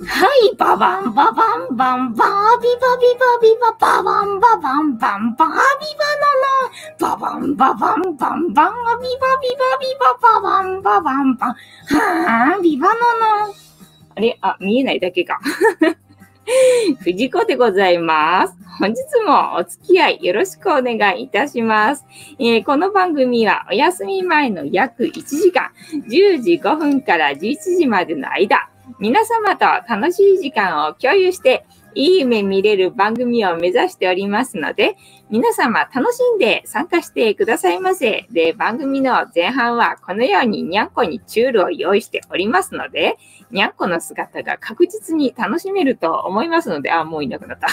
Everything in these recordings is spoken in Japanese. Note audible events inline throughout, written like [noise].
はい、ババンババンバンバービバビバビバババンババンバンバービバナナババンババンバンバンビバビバビバババンババンバンはービバナナあれ？あ、見えないだけか。[laughs] 藤子でございます。本日もお付き合いよろしくお願いいたします。えーこの番組はお休み前の約1時間、10時5分から11時までの間、皆様と楽しい時間を共有して、いい夢見れる番組を目指しておりますので、皆様楽しんで参加してくださいませ。で、番組の前半はこのようににゃんこにチュールを用意しておりますので、にゃんこの姿が確実に楽しめると思いますので、あ、もういなくなった。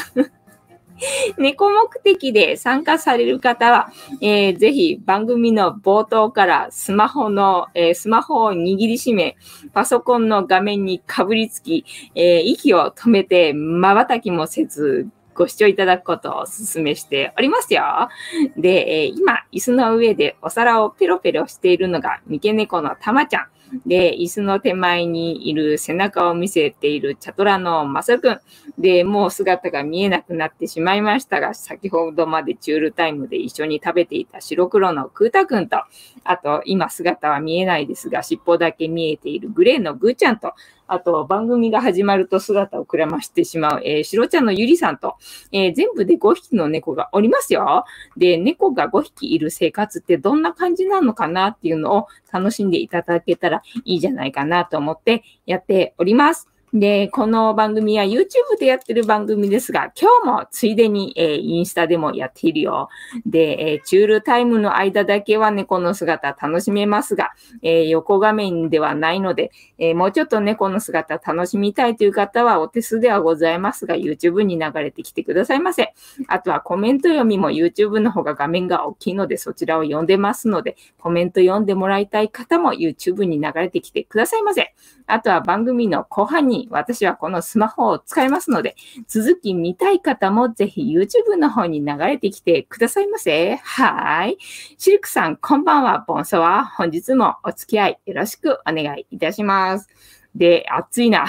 [laughs] 猫目的で参加される方は、えーぜひ番組の冒頭からスマホの、えースマホを握りしめ、パソコンの画面にかぶりつき、えー息を止めて瞬きもせず、ご視聴いただくことをお勧めしておりますよ。で、え今、椅子の上でお皿をペロペロしているのが三毛猫のたまちゃん。で、椅子の手前にいる背中を見せているチャトラのマサ君。で、もう姿が見えなくなってしまいましたが、先ほどまでチュールタイムで一緒に食べていた白黒のクータ君と、あと、今姿は見えないですが、尻尾だけ見えているグレーのグーちゃんと、あと、番組が始まると姿をくらましてしまう、えー、白ちゃんのゆりさんと、えー全部で5匹の猫がおりますよ。で、猫が5匹いる生活ってどんな感じなのかなっていうのを楽しんでいただけたらいいじゃないかなと思ってやっております。で、この番組は YouTube でやってる番組ですが、今日もついでに、えーインスタでもやっているよ。で、えーチュールタイムの間だけは猫の姿楽しめますが、えー横画面ではないので、えーもうちょっと猫の姿楽しみたいという方はお手数ではございますが、YouTube に流れてきてくださいませ。あとはコメント読みも YouTube の方が画面が大きいので、そちらを読んでますので、コメント読んでもらいたい方も YouTube に流れてきてくださいませ。あとは番組の後半に私はこのスマホを使いますので、続き見たい方もぜひ YouTube の方に流れてきてくださいませ。はい。シルクさん、こんばんは。ボンソワ。本日もお付き合いよろしくお願いいたします。で、暑いな。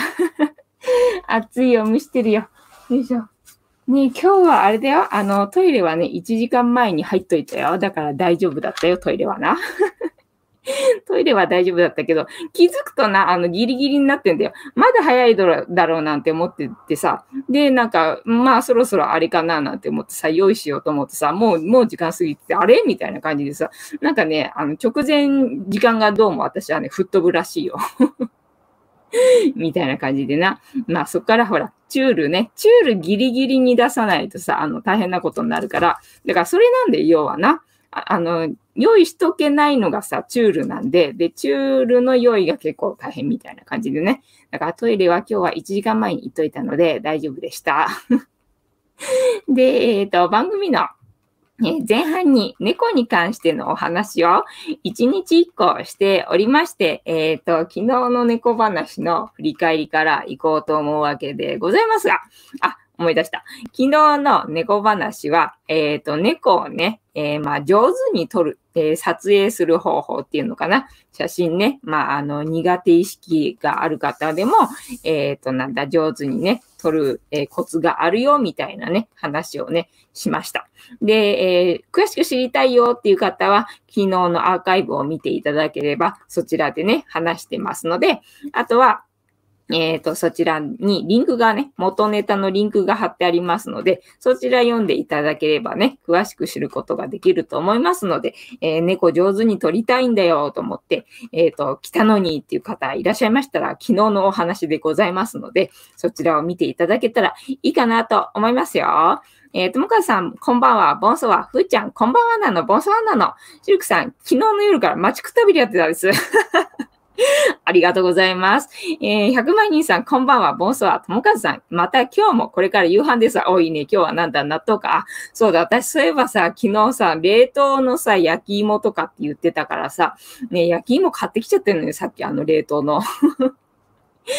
[laughs] 暑いよ、蒸してるよ。よいしょ。ね今日はあれだよ。あの、トイレはね、1時間前に入っといたよ。だから大丈夫だったよ、トイレはな。[laughs] トイレは大丈夫だったけど、気づくとな、あの、ギリギリになってんだよ。まだ早いだろうなんて思っててさ。で、なんか、まあ、そろそろあれかななんて思ってさ、用意しようと思ってさ、もう、もう時間過ぎて、あれ？みたいな感じでさ、なんかね、あの、直前、時間がどうも私はね、吹っ飛ぶらしいよ。[laughs] みたいな感じでな。まあ、そっからほら、チュールね、チュールギリギリに出さないとさ、あの、大変なことになるから。だから、それなんで、要はな。あの、用意しとけないのがさ、チュールなんで、で、チュールの用意が結構大変みたいな感じでね。だからトイレは今日は1時間前に行っといたので大丈夫でした。[laughs] で、えっ、と、番組のえ前半に猫に関してのお話を1日1個しておりまして、えっ、と、昨日の猫話の振り返りから行こうと思うわけでございますが、あ、思い出した。昨日の猫話は、えっ、と、猫をね、えーまあ、上手に撮る、えー撮影する方法っていうのかな。写真ね、まあ、あの、苦手意識がある方でも、えっ、と、なんだ、上手にね、撮る、えコツがあるよ、みたいなね、話をね、しました。で、え詳しく知りたいよっていう方は、昨日のアーカイブを見ていただければ、そちらでね、話してますので、あとは、えっ、と、そちらにリンクがね、元ネタのリンクが貼ってありますので、そちら読んでいただければね、詳しく知ることができると思いますので、えー猫上手に撮りたいんだよと思って、えっ、と、来たのにっていう方いらっしゃいましたら、昨日のお話でございますので、そちらを見ていただけたらいいかなと思いますよ。えー、ともかさん、こんばんは。ボンソワ。ふーちゃん、こんばんはなの。ボンソワなの。シルクさん、昨日の夜から待ちくたびれやってたんです。[laughs] ありがとうございます。えー、100万人さん、こんばんは。ボンソワ。ともかずさん、また今日もこれから夕飯でさ。多いね。今日はなんだ、納豆か。そうだ、私そういえばさ、昨日さ、冷凍のさ、焼き芋とかって言ってたからさ、ね、焼き芋買ってきちゃってるのよ。さっきあの冷凍の。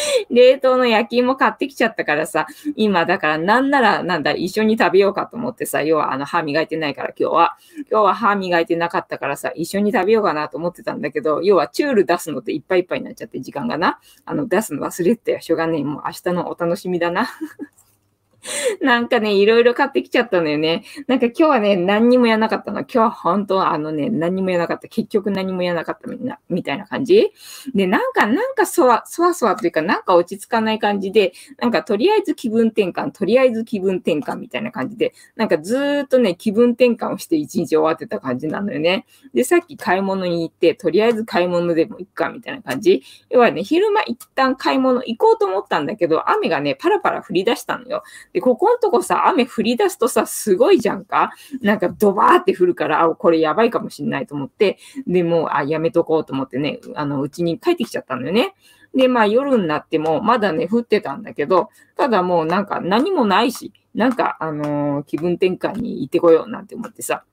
[laughs] 冷凍の焼き芋買ってきちゃったからさ、今だからなんならなんだ、一緒に食べようかと思ってさ、要はあの歯磨いてないから今日は。今日は歯磨いてなかったからさ、一緒に食べようかなと思ってたんだけど、要はチュール出すのっていっぱいいっぱいになっちゃって時間がな。あの、出すの忘れてたよ。しょうがねえ。もう明日のお楽しみだな。[laughs] [laughs] なんかね、いろいろ買ってきちゃったのよね。なんか今日はね、何にもやらなかったの。今日は本当あのね、何にもやらなかった。結局何もやらなかったみんな、みたいな感じ。で、なんか、なんかそわ、そわそわというか、なんか落ち着かない感じで、なんかとりあえず気分転換、とりあえず気分転換みたいな感じで、なんかずーっとね、気分転換をして一日終わってた感じなのよね。で、さっき買い物に行って、とりあえず買い物でも行くかみたいな感じ。要はね、昼間一旦買い物行こうと思ったんだけど、雨がね、パラパラ降り出したのよ。で、ここんとこさ、雨降り出すとさ、すごいじゃんかなんかドバーって降るから、あ、これやばいかもしんないと思って、で、もう、あ、やめとこうと思ってね、あの、うちに帰ってきちゃったんだよね。で、まあ夜になっても、まだね、降ってたんだけど、ただもうなんか何もないし、なんか、あのー、気分転換に行ってこようなんて思ってさ、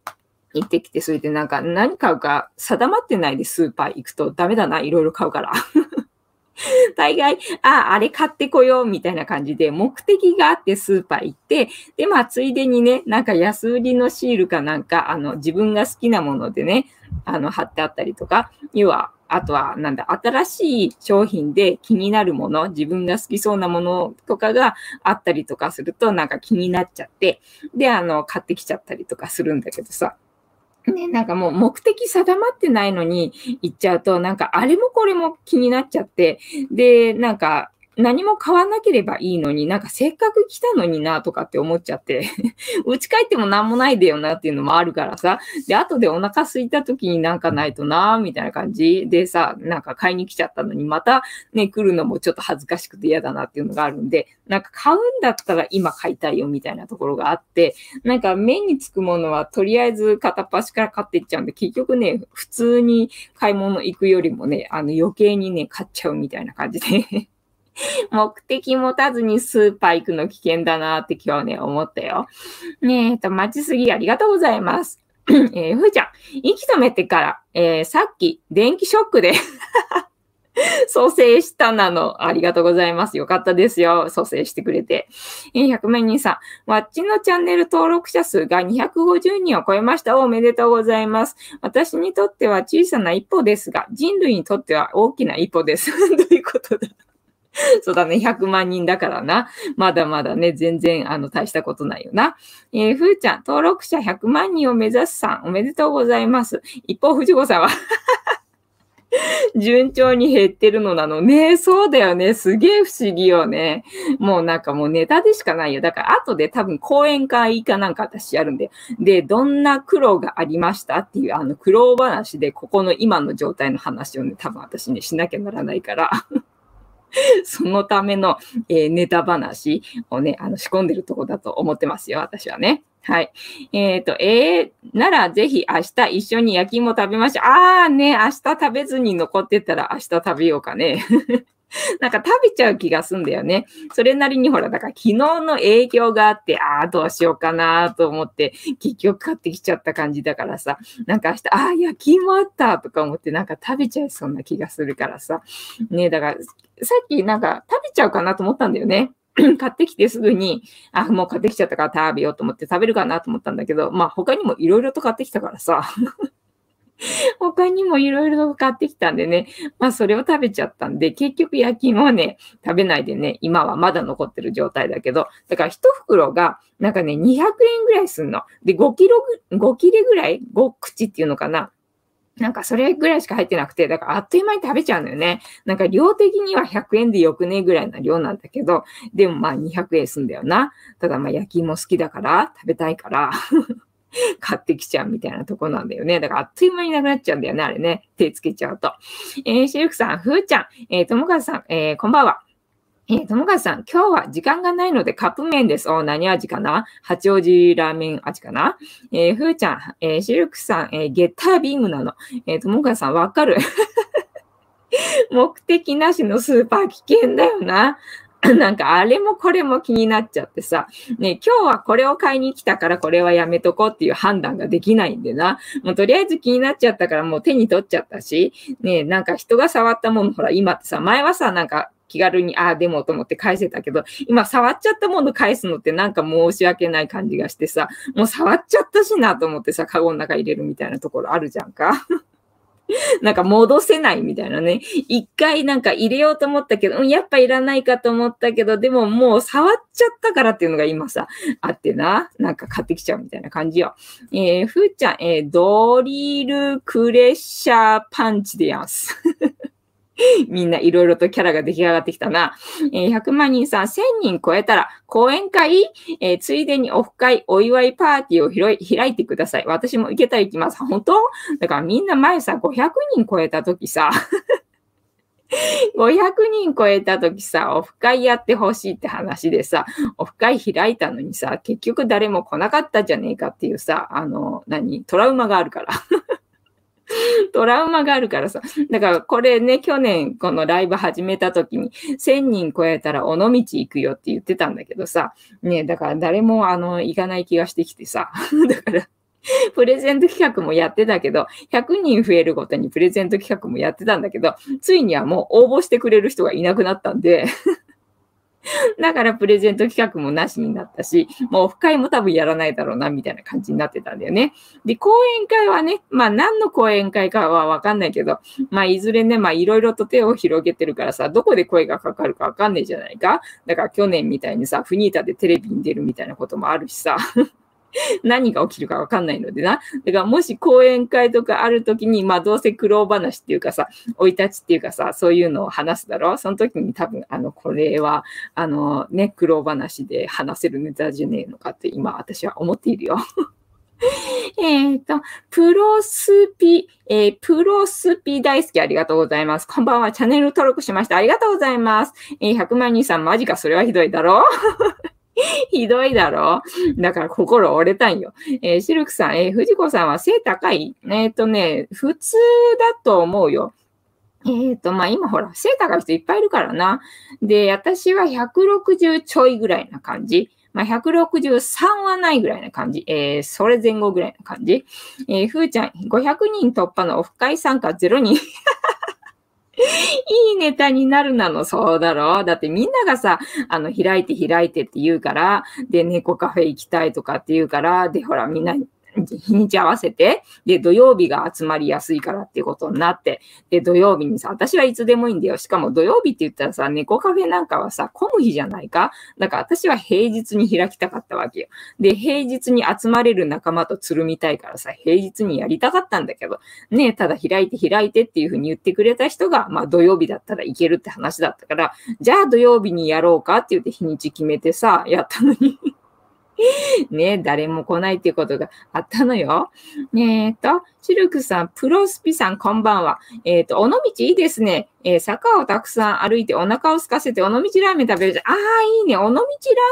行ってきて、それでなんか何買うか定まってないでスーパー行くとダメだな、いろいろ買うから。[laughs] 大概、あ、あれ買ってこようみたいな感じで、目的があってスーパー行って、で、まあ、ついでにね、なんか安売りのシールかなんか、あの、自分が好きなものでね、あの、貼ってあったりとか、要は、あとは、なんだ、新しい商品で気になるもの、自分が好きそうなものとかがあったりとかすると、なんか気になっちゃって、で、あの、買ってきちゃったりとかするんだけどさ。ね、なんかもう目的定まってないのに行っちゃうと、なんかあれもこれも気になっちゃって、で、なんか何も買わなければいいのに、なんかせっかく来たのになとかって思っちゃって、[laughs] 家帰っても何もないでよなっていうのもあるからさ、で、後でお腹空いた時になんかないとなみたいな感じ。でさ、なんか買いに来ちゃったのに、またね、来るのもちょっと恥ずかしくて嫌だなっていうのがあるんで、なんか買うんだったら今買いたいよみたいなところがあって、なんか目につくものはとりあえず片っ端から買っていっちゃうんで、結局ね、普通に買い物行くよりもね、あの余計にね、買っちゃうみたいな感じで。[laughs] 目的持たずにスーパー行くの危険だなって今日ね、思ったよ。ねえと、待ちすぎありがとうございます。[clears throat] えー、ふーちゃん、息止めてから、えー、さっき電気ショックで [laughs] 蘇生したなの。ありがとうございます。よかったですよ。蘇生してくれて。え、100万人さん。わっちのチャンネル登録者数が250人を超えました。おめでとうございます。私にとっては小さな一歩ですが、人類にとっては大きな一歩です。[laughs] どういうことだ？[laughs] そうだね、100万人だからな。まだまだね、全然、あの、大したことないよな。えー、ふーちゃん、登録者100万人を目指すさん、おめでとうございます。一方、藤子さんは [laughs] 順調に減ってるのなのね。そうだよね。すげえ不思議よね。もうなんかもうネタでしかないよ。だから後で多分講演会かなんか私やるんで。で、どんな苦労がありましたっていうあの苦労話でここの今の状態の話をね、多分私ね、しなきゃならないから [laughs] [laughs] そのための、えー、ネタ話をね、あの仕込んでるとこだと思ってますよ、私はね。はい。えっ、ー、と、えー、ならぜひ明日一緒に焼き芋食べましょう。あーね、明日食べずに残ってたら明日食べようかね。[laughs] なんか食べちゃう気がすんだよね。それなりにほら、だから昨日の影響があって、ああ、どうしようかなと思って、結局買ってきちゃった感じだからさ、なんか明日、ああ、焼き芋あったとか思って、なんか食べちゃいそうな気がするからさ。ねだから、さっきなんか食べちゃうかなと思ったんだよね。[clears throat] 買ってきてすぐに、あ、もう買ってきちゃったから食べようと思って食べるかなと思ったんだけど、まあ他にもいろいろと買ってきたからさ。[laughs] 他にもいろいろ買ってきたんでね、まあそれを食べちゃったんで、結局焼き芋はね、食べないでね、今はまだ残ってる状態だけど、だから一袋がなんかね、200円ぐらいすんの。で、5キロ、5切れぐらい ?5 口っていうのかななんかそれぐらいしか入ってなくて、だからあっという間に食べちゃうのよね。なんか量的には100円でよくねぐらいな量なんだけど、でもまあ200円すんだよな。ただまあ焼き芋好きだから、食べたいから [laughs] 買ってきちゃうみたいなとこなんだよね。だからあっという間になくなっちゃうんだよね、あれね。手つけちゃうと。えー、シルクさん、ふーちゃん、えー、ともかさん、えー、こんばんは。えー、ともかさん、今日は時間がないのでカップ麺です。お、何味かな？八王子ラーメン味かな？えー、ふーちゃん、えー、シルクさん、えー、ゲッタービームなの。えー、ともかさん、わかる？[laughs] 目的なしのスーパー危険だよな。[laughs] なんかあれもこれも気になっちゃってさ、ね、今日はこれを買いに来たからこれはやめとこうっていう判断ができないんでな。もうとりあえず気になっちゃったからもう手に取っちゃったし、ね、なんか人が触ったもの、ほら今ってさ、前はさ、なんか気軽に、ああ、でもと思って返せたけど、今触っちゃったもの返すのってなんか申し訳ない感じがしてさ、もう触っちゃったしなと思ってさ、カゴの中入れるみたいなところあるじゃんか。[laughs] なんか戻せないみたいなね。一回なんか入れようと思ったけど、うん、やっぱいらないかと思ったけど、でももう触っちゃったからっていうのが今さ、あってな。なんか買ってきちゃうみたいな感じよ。えー、ふーちゃん、えー、ドリルクレッシャーパンチでやんす。[laughs] みんないろいろとキャラが出来上がってきたな。えー、100万人さん、1000人超えたら講演会、えー、ついでにオフ会、お祝いパーティーを広い開いてください。私も行けたら行きます。本当？だからみんな前さ、500人超えた時さ、500人超えた時さ、オフ会やってほしいって話でさ、オフ会開いたのにさ、結局誰も来なかったじゃねえかっていうさ、あの、何？トラウマがあるから。[laughs] [laughs] トラウマがあるからさ。だからこれね、去年このライブ始めた時に1000人超えたら尾道行くよって言ってたんだけどさ。ね、だから誰もあの、行かない気がしてきてさ。[laughs] だから、プレゼント企画もやってたけど、100人増えるごとにプレゼント企画もやってたんだけど、ついにはもう応募してくれる人がいなくなったんで [laughs] だからプレゼント企画もなしになったし、もうオフ会も多分やらないだろうな、みたいな感じになってたんだよね。で、講演会はね、まあ何の講演会かはわかんないけど、まあいずれね、まあいろいろと手を広げてるからさ、どこで声がかかるかわかんないじゃないか。だから去年みたいにさ、フニータでテレビに出るみたいなこともあるしさ。[laughs] 何が起きるかわかんないのでな。だからもし講演会とかあるときに、まあどうせ苦労話っていうかさ、生い立ちっていうかさ、そういうのを話すだろう。その時に多分、あの、これは、あのね、苦労話で話せるネタじゃねえのかって今私は思っているよ。[laughs] えっと、プロスピ、えー、プロスピ大好きありがとうございます。こんばんは。チャンネル登録しました。ありがとうございます。えー、100万人さん、マジか、それはひどいだろ [laughs] ひどいだろだから心折れたんよ。えー、シルクさん、えー、藤子さんは背高いえっ、ー、とね、普通だと思うよ。えっ、ー、と、まあ、今ほら、背高い人いっぱいいるからな。で、私は160ちょいぐらいな感じ。まあ、163はないぐらいな感じ。えー、それ前後ぐらいな感じ。えー、ふーちゃん、500人突破のオフ会参加0人。[laughs] いいネタになるなの、そうだろ？う。だってみんながさ、あの、開いて開いてって言うから、で、猫カフェ行きたいとかって言うから、で、ほら、みんな日にち合わせて、で、土曜日が集まりやすいからっていうことになって、で、土曜日にさ、私はいつでもいいんだよ。しかも土曜日って言ったらさ、猫カフェなんかはさ、混む日じゃないか？だから私は平日に開きたかったわけよ。で、平日に集まれる仲間とつるみたいからさ、平日にやりたかったんだけど、ねただ開いて開いてっていうふうに言ってくれた人が、まあ土曜日だったらいけるって話だったから、じゃあ土曜日にやろうかって言って日にち決めてさ、やったのに [laughs] ね誰も来ないっていうことがあったのよ。えっ、と、シルクさん、プロスピさん、こんばんは。えっ、ー、と、尾道いいですね。えー、坂をたくさん歩いてお腹を空かせて尾道ラーメン食べるじゃん。ああ、いいね。尾道ラ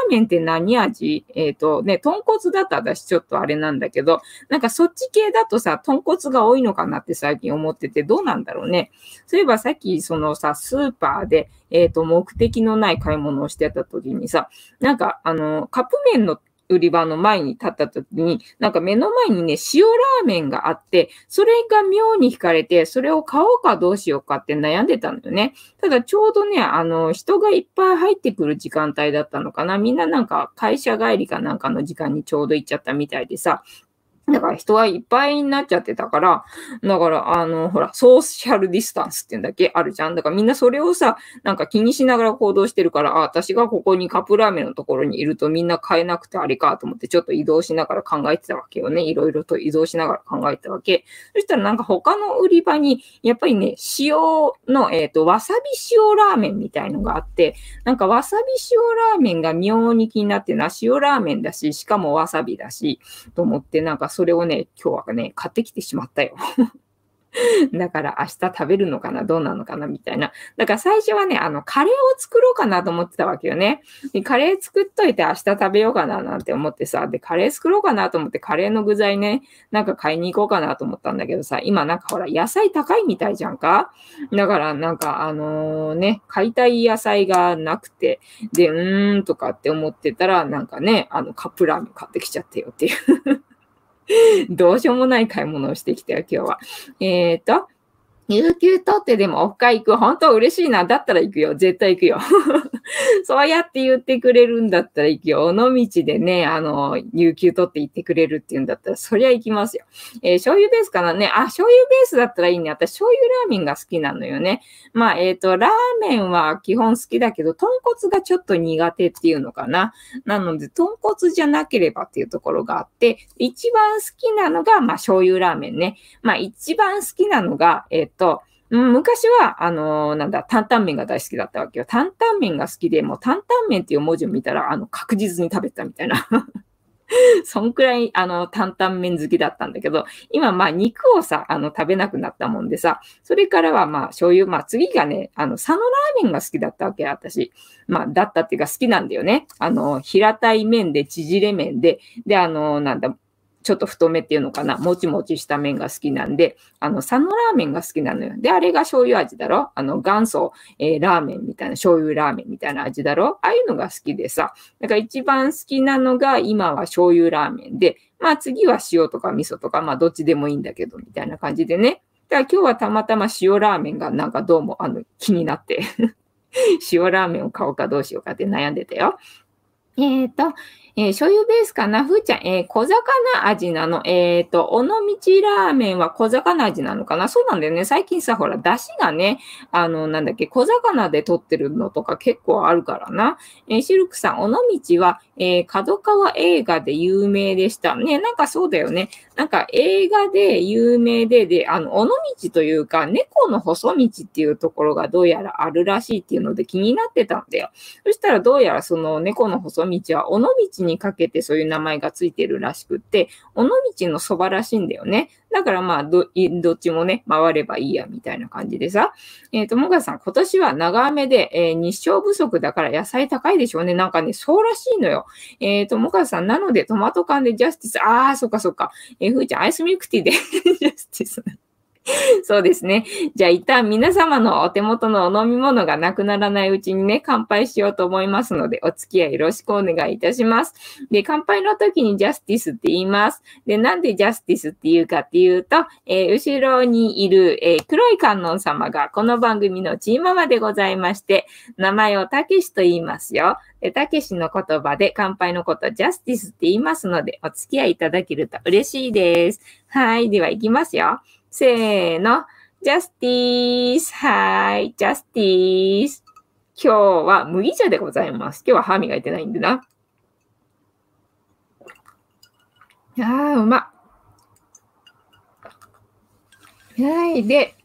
ーメンって何味？えっ、とね、豚骨だと私ちょっとあれなんだけど、なんかそっち系だとさ、豚骨が多いのかなって最近思ってて、どうなんだろうね。そういえばさっきそのさ、スーパーで、えっ、と、目的のない買い物をしてた時にさ、なんかあの、カップ麺の売り場の前に立った時に、なんか目の前にね、塩ラーメンがあって、それが妙に惹かれて、それを買おうかどうしようかって悩んでたんだよね。ただちょうどね、あの、人がいっぱい入ってくる時間帯だったのかな。みんななんか会社帰りかなんかの時間にちょうど行っちゃったみたいでさ、だから人はいっぱいになっちゃってたから、だから、あの、ほら、ソーシャルディスタンスっていうんだっけあるじゃん。だからみんなそれをさ、なんか気にしながら行動してるから、あ、私がここにカップラーメンのところにいるとみんな買えなくてあれかと思って、ちょっと移動しながら考えてたわけよね。いろいろと移動しながら考えてたわけ。そしたらなんか他の売り場に、やっぱりね、塩の、えっ、ー、と、わさび塩ラーメンみたいのがあって、なんかわさび塩ラーメンが妙に気になってな、塩ラーメンだし、しかもわさびだし、と思って、なんかそれをね、今日はね、買ってきてしまったよ。[laughs] だから明日食べるのかなどうなのかなみたいな。だから最初はね、あの、カレーを作ろうかなと思ってたわけよね。でカレー作っといて明日食べようかななんて思ってさ、で、カレー作ろうかなと思ってカレーの具材ね、なんか買いに行こうかなと思ったんだけどさ、今なんかほら、野菜高いみたいじゃんかだからなんかあのね、買いたい野菜がなくて、で、うーんとかって思ってたら、なんかね、あの、カップラーメン買ってきちゃってよっていうどうしようもない買い物をしてきたよ、今日は。えっ、ー、と、有給取ってでもオフ会行く。本当嬉しいな。だったら行くよ。絶対行くよ。[laughs] そうやって言ってくれるんだったら行くよ。尾道でね、あの、有給取って行ってくれるっていうんだったら、そりゃ行きますよ。えー、醤油ベースかな？ね。あ、醤油ベースだったらいいね。私、醤油ラーメンが好きなのよね。まあ、えっ、ー、と、ラーメンは基本好きだけど、豚骨がちょっと苦手っていうのかな。なので、豚骨じゃなければっていうところがあって、一番好きなのが、まあ、醤油ラーメンね。まあ、一番好きなのが、えっ、ー、と、と昔は、あのー、なんだ、担々麺が大好きだったわけよ。担々麺が好きで、もう担々麺っていう文字を見たら、あの、確実に食べたみたいな。[laughs] そんくらい、あの、担々麺好きだったんだけど、今、まあ、肉をさ、あの、食べなくなったもんでさ、それからは、まあ、醤油、まあ、次がね、あの、佐野ラーメンが好きだったわけ、私。まあ、だったっていうか好きなんだよね。あの、平たい麺で、縮れ麺で、で、あの、なんだ、ちょっと太めっていうのかな、もちもちした麺が好きなんで、あの、佐野ラーメンが好きなのよ。で、あれが醤油味だろあの、元祖、えー、ラーメンみたいな、醤油ラーメンみたいな味だろああいうのが好きでさ、だから一番好きなのが今は醤油ラーメンで、まあ次は塩とか味噌とか、まあどっちでもいいんだけど、みたいな感じでね。だから今日はたまたま塩ラーメンがなんかどうもあの気になって [laughs] 塩ラーメンを買おうかどうしようかって悩んでたよ。えっ、ー、と、えー、醤油ベースかな？ふーちゃん、えー、小魚味なの？えっ、ー、と、尾道ラーメンは小魚味なのかな？そうなんだよね。最近さ、ほら、出汁がね、あの、なんだっけ、小魚で取ってるのとか結構あるからな。え、シルクさん、尾道は、えー、角川映画で有名でした。ね、なんかそうだよね。なんか映画で有名で、で、あの、尾道というか、猫の細道っていうところがどうやらあるらしいっていうので気になってたんだよ。そしたらどうやらその猫の細道は尾道にかけてそういう名前がついてるらしくって、尾道のそばらしいんだよね。だからまあど、どっちもね、回ればいいや、みたいな感じでさ。えっ、ー、と、もがさん、今年は長雨で、えー、日照不足だから野菜高いでしょうね。なんかね、そうらしいのよ。えっ、ー、と、もがさん、なのでトマト缶でジャスティス、あー、そっかそっか。えー、ふーちゃん、アイスミルクティーで [laughs] ジャスティス。[laughs] そうですね。じゃあ一旦皆様のお手元のお飲み物がなくならないうちにね、乾杯しようと思いますので、お付き合いよろしくお願いいたします。で、乾杯の時にジャスティスって言います。で、なんでジャスティスって言うかっていうと、えー、後ろにいる、えー、黒い観音様がこの番組のチーママでございまして、名前をたけしと言いますよ。たけしの言葉で乾杯のことジャスティスって言いますので、お付き合いいただけると嬉しいです。はい。では行きますよ。せーの。ジャスティース。はい。ジャスティース。今日は麦茶でございます。今日は歯磨いてないんでな。あー、うま。はい。で、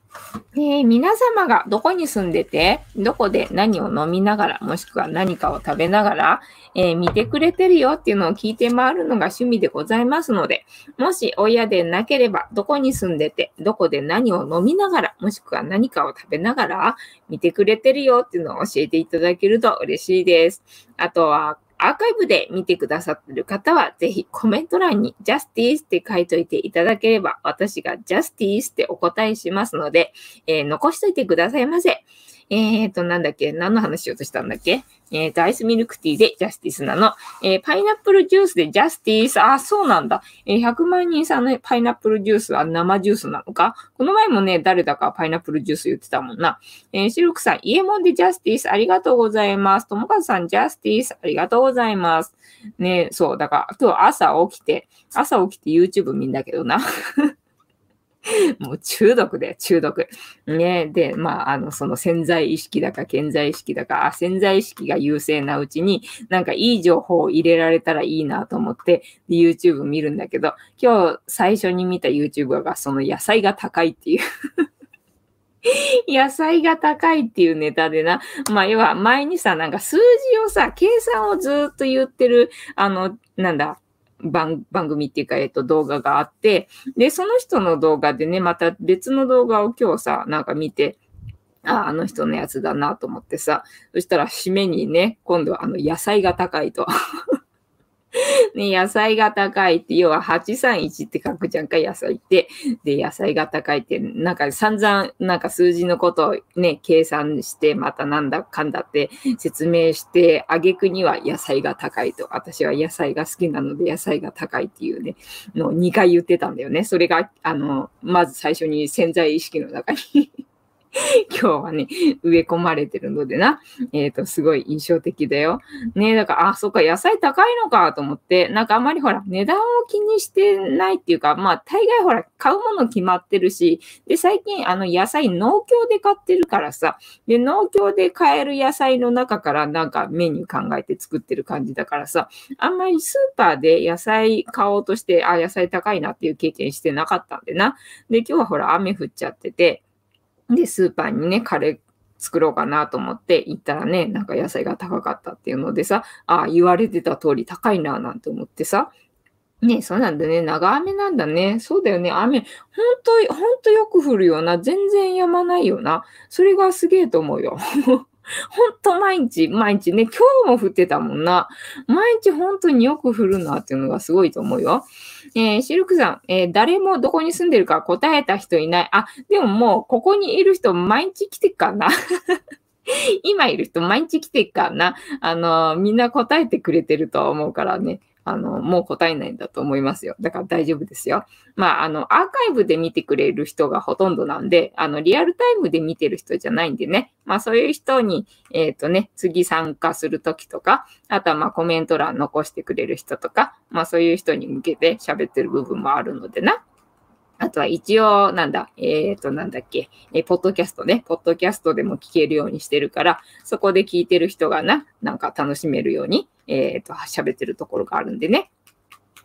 え、皆様がどこに住んでて、どこで何を飲みながら、もしくは何かを食べながら、えー、見てくれてるよっていうのを聞いて回るのが趣味でございますので、もし親でなければ、どこに住んでて、どこで何を飲みながら、もしくは何かを食べながら、見てくれてるよっていうのを教えていただけると嬉しいです。あとは、アーカイブで見てくださってる方は、ぜひコメント欄にジャスティースって書いといていただければ、私がジャスティースってお答えしますので、えー、残しといてくださいませ。えっ、ー、と、なんだっけ？何の話しようとしたんだっけ？えっ、ー、と、アイスミルクティーでジャスティスなの。えー、パイナップルジュースでジャスティス。あ、そうなんだ。えー、100万人さんのパイナップルジュースは生ジュースなのか？この前もね、誰だかパイナップルジュース言ってたもんな。えー、シルクさん、イエモンでジャスティスありがとうございます。ともかずさん、ジャスティスありがとうございます。ね、そう、だから今日朝起きて、朝起きて YouTube 見んだけどな。[laughs] もう中毒だよ、中毒。ね。で、まあ、あの、その潜在意識だか潜在意識だか、あ、潜在意識が優勢なうちに、なんかいい情報を入れられたらいいなと思って、YouTube 見るんだけど、今日最初に見た YouTuber がその野菜が高いっていう [laughs] 野菜が高いっていうネタでな。まあ、要は前にさ、なんか数字をさ、計算をずっと言ってる、あの、なんだ、番番組っていうか、えっと、動画があって、で、その人の動画でね、また別の動画を今日さ、なんか見て、ああ、あの人のやつだなと思ってさ、そしたら締めにね、今度はあの野菜が高いと。[laughs] ね、野菜が高いって、要は831って書くじゃんか、野菜って。で、野菜が高いって、なんか散々、なんか数字のことをね、計算して、またなんだかんだって説明して、あげくには野菜が高いと。私は野菜が好きなので野菜が高いっていうね、のを2回言ってたんだよね。それが、あの、まず最初に潜在意識の中に [laughs] 今日はね、植え込まれてるのでな。えっ、ー、と、すごい印象的だよ。ねだから、あ、そっか、野菜高いのかと思って、なんかあまりほら、値段を気にしてないっていうか、まあ、大概ほら、買うもの決まってるし、で、最近、あの、野菜農協で買ってるからさ、で、農協で買える野菜の中からなんかメニュー考えて作ってる感じだからさ、あんまりスーパーで野菜買おうとして、あ、野菜高いなっていう経験してなかったんでな。で、今日はほら、雨降っちゃってて、で、スーパーにね、カレー作ろうかなと思って行ったらね、なんか野菜が高かったっていうのでさ、ああ、言われてた通り高いななんて思ってさ、ねそうなんだね。長雨なんだね。そうだよね。雨、ほんと、ほんとよく降るよな。全然止まないよな。それがすげえと思うよ。[laughs] ほんと毎日、毎日ね、今日も降ってたもんな。毎日本当によく降るなっていうのがすごいと思うよ。えー、シルクさん、えー、誰もどこに住んでるか答えた人いない。あ、でももう、ここにいる人毎日来てっかな。[laughs] 今いる人毎日来てっかな。あのー、みんな答えてくれてると思うからね。あの、もう答えないんだと思いますよ。だから大丈夫ですよ。まあ、あの、アーカイブで見てくれる人がほとんどなんで、あの、リアルタイムで見てる人じゃないんでね。まあ、そういう人に、えっ、ー、とね、次参加するときとか、あとはまあ、コメント欄残してくれる人とか、まあ、そういう人に向けて喋ってる部分もあるのでな。あとは一応、なんだ、えっ、ー、と、なんだっけ、えー、ポッドキャストね、ポッドキャストでも聞けるようにしてるから、そこで聞いてる人がな、なんか楽しめるように、えっ、ー、と、喋ってるところがあるんでね。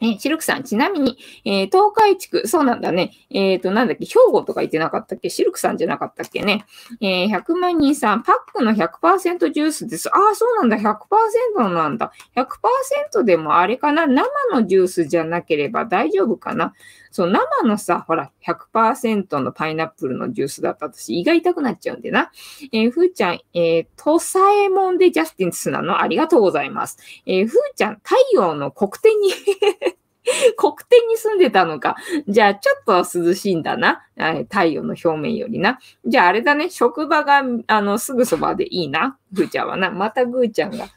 え、シルクさん、ちなみに、えー、東海地区、そうなんだね。えっ、ー、と、なんだっけ、兵庫とか言ってなかったっけ？シルクさんじゃなかったっけね。えー、100万人さん、パックの100%ジュースです。ああ、そうなんだ、100%なんだ。100%でもあれかな？生のジュースじゃなければ大丈夫かな？そう、生のさ、ほら、100%のパイナップルのジュースだったとし、胃が痛くなっちゃうんでな。えー、ふーちゃん、えー、トサエモンでジャスティンスなの？ありがとうございます。えー、ふーちゃん、太陽の黒点に [laughs] 黒点に住んでたのか？じゃあ、ちょっと涼しいんだな。太陽の表面よりな。じゃあ、あれだね。職場が、あの、すぐそばでいいな。ぐーちゃんはな。またぐーちゃんが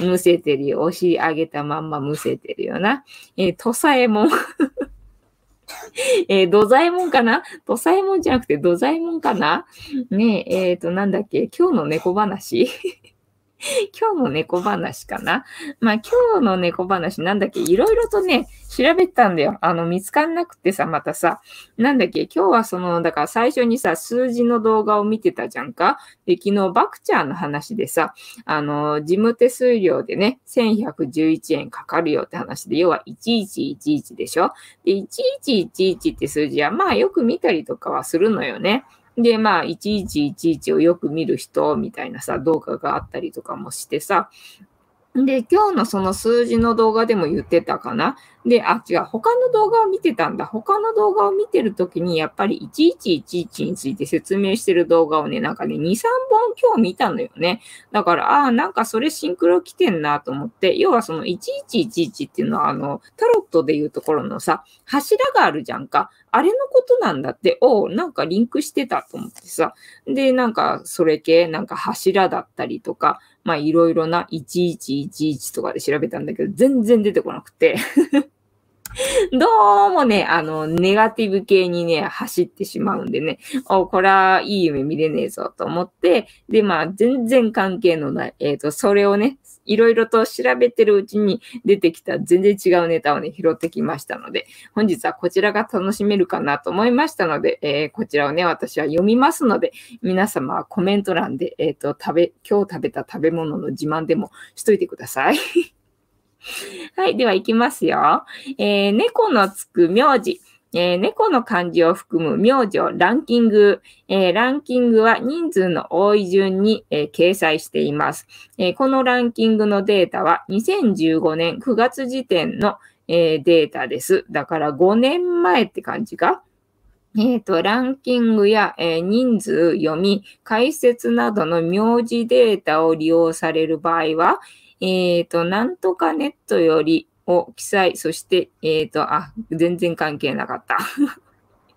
むせてるよ。押し上げたまんまむせてるよな。えー、とさえもん。[laughs] えー、土左衛門かな？土左衛門じゃなくて土左衛門かな？ねえ、えっ、ー、と、なんだっけ？今日の猫話 [laughs] 今日の猫話かな？まあ今日の猫話なんだっけ？いろいろとね、調べたんだよ。あの、見つかんなくてさ、またさ、なんだっけ？今日はその、だから最初にさ、数字の動画を見てたじゃんか？で、昨日バクチャーの話でさ、あの、事務手数料でね、1111円かかるよって話で、要は1111でしょ？で、1111って数字はまあよく見たりとかはするのよね。で、まあ、いちいちいちをよく見る人みたいなさ、動画があったりとかもしてさ、で、今日のその数字の動画でも言ってたかな？で、あ、違う、他の動画を見てたんだ。他の動画を見てるときに、やっぱり1111について説明してる動画をね、なんかね、2、3本今日見たのよね。だから、ああ、なんかそれシンクロ来てんなと思って、要はその1111っていうのは、あの、タロットでいうところのさ、柱があるじゃんか。あれのことなんだって、おなんかリンクしてたと思ってさ。で、なんかそれ系、なんか柱だったりとか、まあいろいろな1111とかで調べたんだけど、全然出てこなくて。[laughs] どうもね、あの、ネガティブ系にね、走ってしまうんでね、お、これはいい夢見れねえぞと思って、で、まあ、全然関係のない、えっ、ー、と、それをね、いろいろと調べてるうちに出てきた全然違うネタをね、拾ってきましたので、本日はこちらが楽しめるかなと思いましたので、えー、こちらをね、私は読みますので、皆様はコメント欄で、えっ、ー、と、食べ、今日食べた食べ物の自慢でもしといてください。[laughs] はい、では行きますよ。えー、猫のつく名字。えー、猫の漢字を含む名字をランキング、えー、ランキングは人数の多い順に、えー、掲載しています、えこのランキングのデータは2015年9月時点の、えデータです。だから5年前って感じか。えっ、と、ランキングや、えー、人数、読み、解説などの名字データを利用される場合は、えっ、と、なんとかネットよりを記載、そして、えっ、と、あ、全然関係なかった。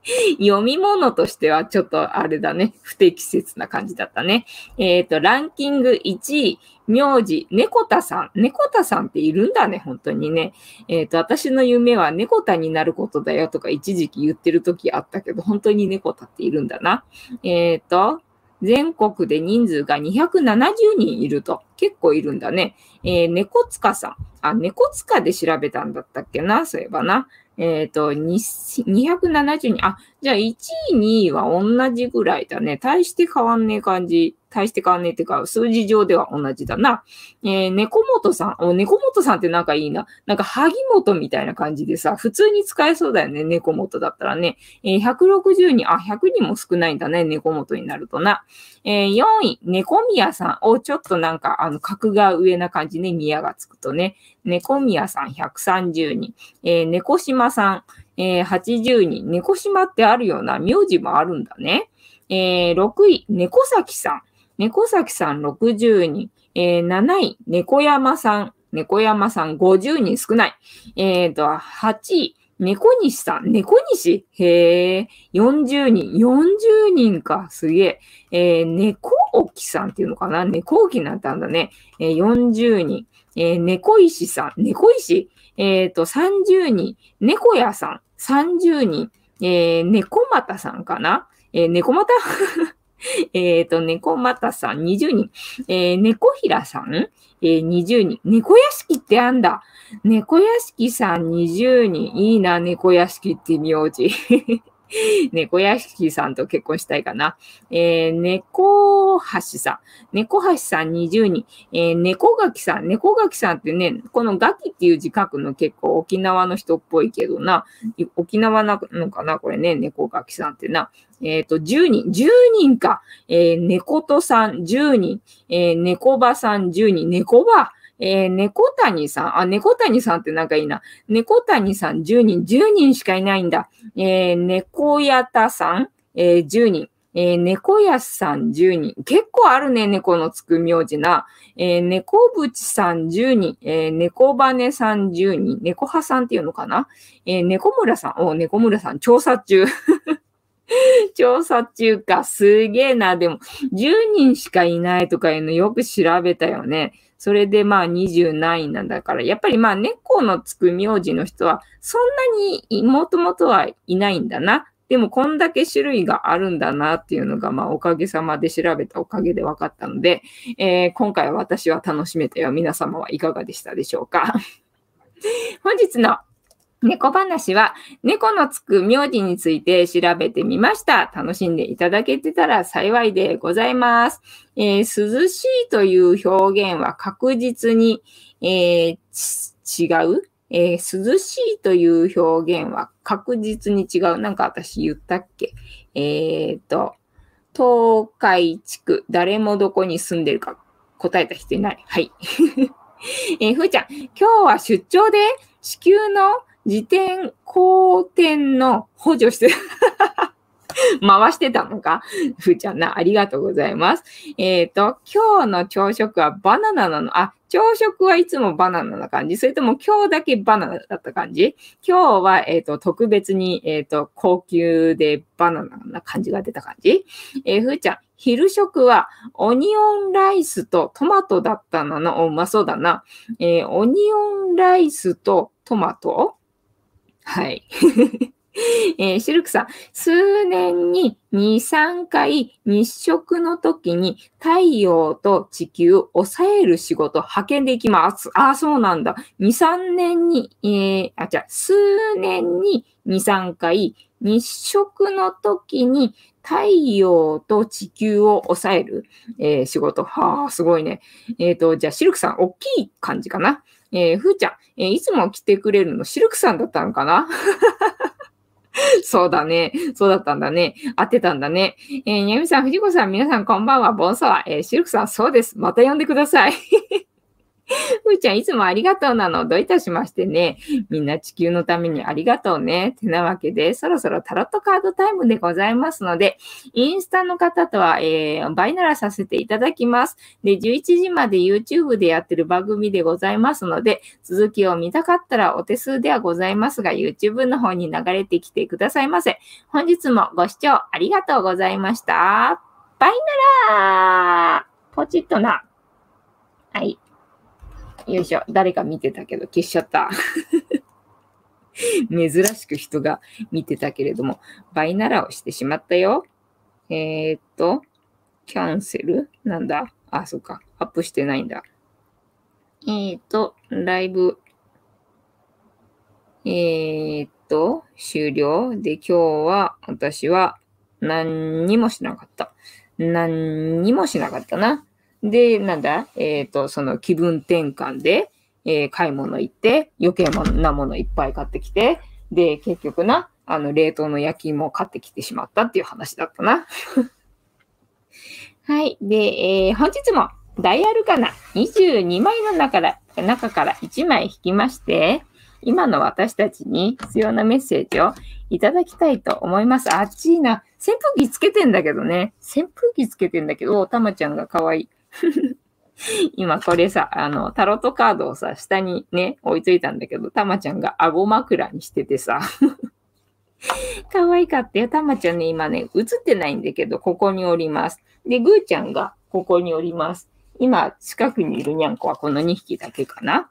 [laughs] 読み物としてはちょっとあれだね。不適切な感じだったね。えっ、と、ランキング1位、名字、猫田さん。猫田さんっているんだね、本当にね。えっ、と、私の夢は猫田になることだよとか一時期言ってる時あったけど、本当に猫田っているんだな。えっ、と、全国で人数が270人いると。結構いるんだね。えー、猫塚さん。あ、猫塚で調べたんだったっけな、そういえばな。えっ、と、270人。あ、じゃあ1位、2位は同じぐらいだね。大して変わんねえ感じ。大して変わんねえってか、数字上では同じだな。えー、猫本さん？お、猫本さんってなんかいいな。なんか、萩本みたいな感じでさ、普通に使えそうだよね。猫本だったらね。えー、160人。あ、100人も少ないんだね。猫本になるとな。えー、4位、猫宮さん。お、ちょっとなんか、あの、格が上な感じね。宮がつくとね。猫宮さん130人。えー、猫島さん、えー、80人。猫島ってあるような名字もあるんだね。えー、6位、猫崎さん。猫崎さん60人。えー、7位、猫山さん。猫山さん50人少ない。えーと、8位、猫西さん。猫西？へえ、40人。40人か。すげえ。えー、猫置さんっていうのかな？猫置になったんだね。えー、40人。えー、猫石さん。猫石？えっ、と、30人。猫屋さん。30人。えー、猫又さんかな？えー、猫又？[laughs] えっと、猫又さん20人。えー、猫平さん、えー、20人。猫屋敷ってあんだ。猫屋敷さん20人。いいな、猫屋敷って名字。[laughs] 猫屋敷さんと結婚したいかな。えー、猫橋さん。猫橋さん20人。えー、猫垣さん。猫垣さんってね、このガキっていう字書くの結構沖縄の人っぽいけどな。沖縄なのかなこれね、猫垣さんってな。えっ、ー、と、10人。10人か。えー、猫とさん10人。えー、猫場さん10人。猫場。えー、猫谷さん？あ、猫谷さんってなんかいいな。猫谷さん10人。10人しかいないんだ。えー、猫やたさん、えー、10人。えー、猫やさん？10人。結構あるね、猫のつく名字な。えー、猫ぶちさん？10人。えー、猫ばねさん？10人。猫はさんっていうのかな？えー、猫村さん？お、猫村さん、調査中。[laughs] 調査中か。すげえな。でも、10人しかいないとかいうのよく調べたよね。それでまあ20何位なんだから、やっぱりまあ猫のつく名字の人はそんなにもともとはいないんだな。でもこんだけ種類があるんだなっていうのがまあおかげさまで調べたおかげで分かったので、えー、今回は私は楽しめたよ。皆様はいかがでしたでしょうか？[laughs] 本日の猫話は猫のつく名字について調べてみました。楽しんでいただけてたら幸いでございます。えー、涼しいという表現は確実に、えー、違う、えー、涼しいという表現は確実に違う。なんか私言ったっけ？えっ、と、東海地区、誰もどこに住んでるか答えた人いない。はい。[laughs] え、ふーちゃん、今日は出張で？地球の自転、公転の補助して [laughs] 回してたのかふーちゃんな、ありがとうございます。えっ、ー、と、今日の朝食はバナナなの？あ、朝食はいつもバナナな感じそれとも今日だけバナナだった感じ？今日は、えっ、ー、と、特別に、えっ、ー、と、高級でバナナな感じが出た感じ？え、ふーちゃん、昼食はオニオンライスとトマトだったの？の、うまそうだな。え、オニオンライスとトマト？はい。[laughs] えー、シルクさん、数年に2、3回日食の時に太陽と地球を抑える仕事派遣でいきます。ああ、そうなんだ。2、3年に、えー、あ、じゃ数年に2、3回日食の時に太陽と地球を抑える、えー、仕事。はあ、すごいね。えっ、ー、と、じゃあ、シルクさん、大きい感じかな。えー、ふーちゃん、えー、いつも来てくれるのシルクさんだったのかな？[laughs] そうだね。そうだったんだね。合ってたんだね。えー、にゃみさん、藤子さん、皆さんこんばんは。ボンサワー。えー、シルクさん、そうです。また呼んでください。[laughs] ふーちゃん、いつもありがとうなの。どういたしましてね。みんな地球のためにありがとうね。てなわけで、そろそろタロットカードタイムでございますので、インスタの方とは、えー、バイナラさせていただきます。で、11時まで YouTube でやってる番組でございますので、続きを見たかったらお手数ではございますが、YouTube の方に流れてきてくださいませ。本日もご視聴ありがとうございました。バイナラーポチッとな。はい。よいしょ。誰か見てたけど消しちゃった。[laughs] 珍しく人が見てたけれども、バイナラをしてしまったよ。えー、っと、キャンセル？なんだ？あ、そっか。アップしてないんだ。えー、っと、ライブ。えー、っと、終了。で、今日は私は何にもしなかった。何にもしなかったな。で、なんだ？えっ、ー、と、その気分転換で、えー、買い物行って、余計なものいっぱい買ってきて、で、結局な、あの、冷凍の焼き芋を買ってきてしまったっていう話だったな。[laughs] はい。で、えー、本日もダイヤルかな？22枚の中から中から1枚引きまして、今の私たちに必要なメッセージをいただきたいと思います。あっちいな。扇風機つけてんだけどね。扇風機つけてんだけど、たまちゃんが可愛い。[laughs] 今これさ、あの、タロットカードをさ、下にね、置いといたんだけど、たまちゃんが顎枕にしててさ、[laughs] 可愛かったよ。たまちゃんね、今ね、映ってないんだけど、ここにおります。で、ぐーちゃんがここにおります。今、近くにいるにゃんこはこの2匹だけかな。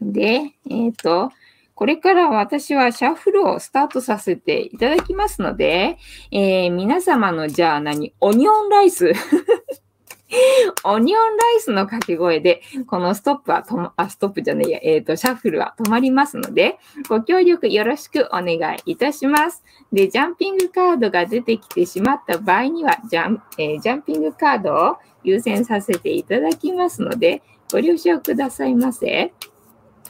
で、えっ、ー、と、これから私はシャッフルをスタートさせていただきますので、えー、皆様のじゃあ何オニオンライスオニオンライスの掛け声で、このストップはとま、あ、ストップじゃねえや、えっ、ー、と、シャッフルは止まりますので、ご協力よろしくお願いいたします。で、ジャンピングカードが出てきてしまった場合には、ジャン、えー、ジャンピングカードを優先させていただきますので、ご了承くださいませ。えっ、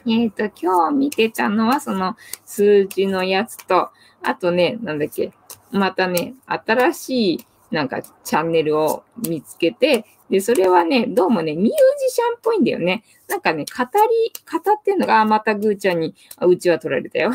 ー、と、今日見てたのは、その数字のやつと、あとね、なんだっけ、またね、新しいなんかチャンネルを見つけて、で、それはね、どうもね、ミュージシャンっぽいんだよね。なんかね、語り、語ってんのが、あ、またぐーちゃんに、あ、うちは取られたよ。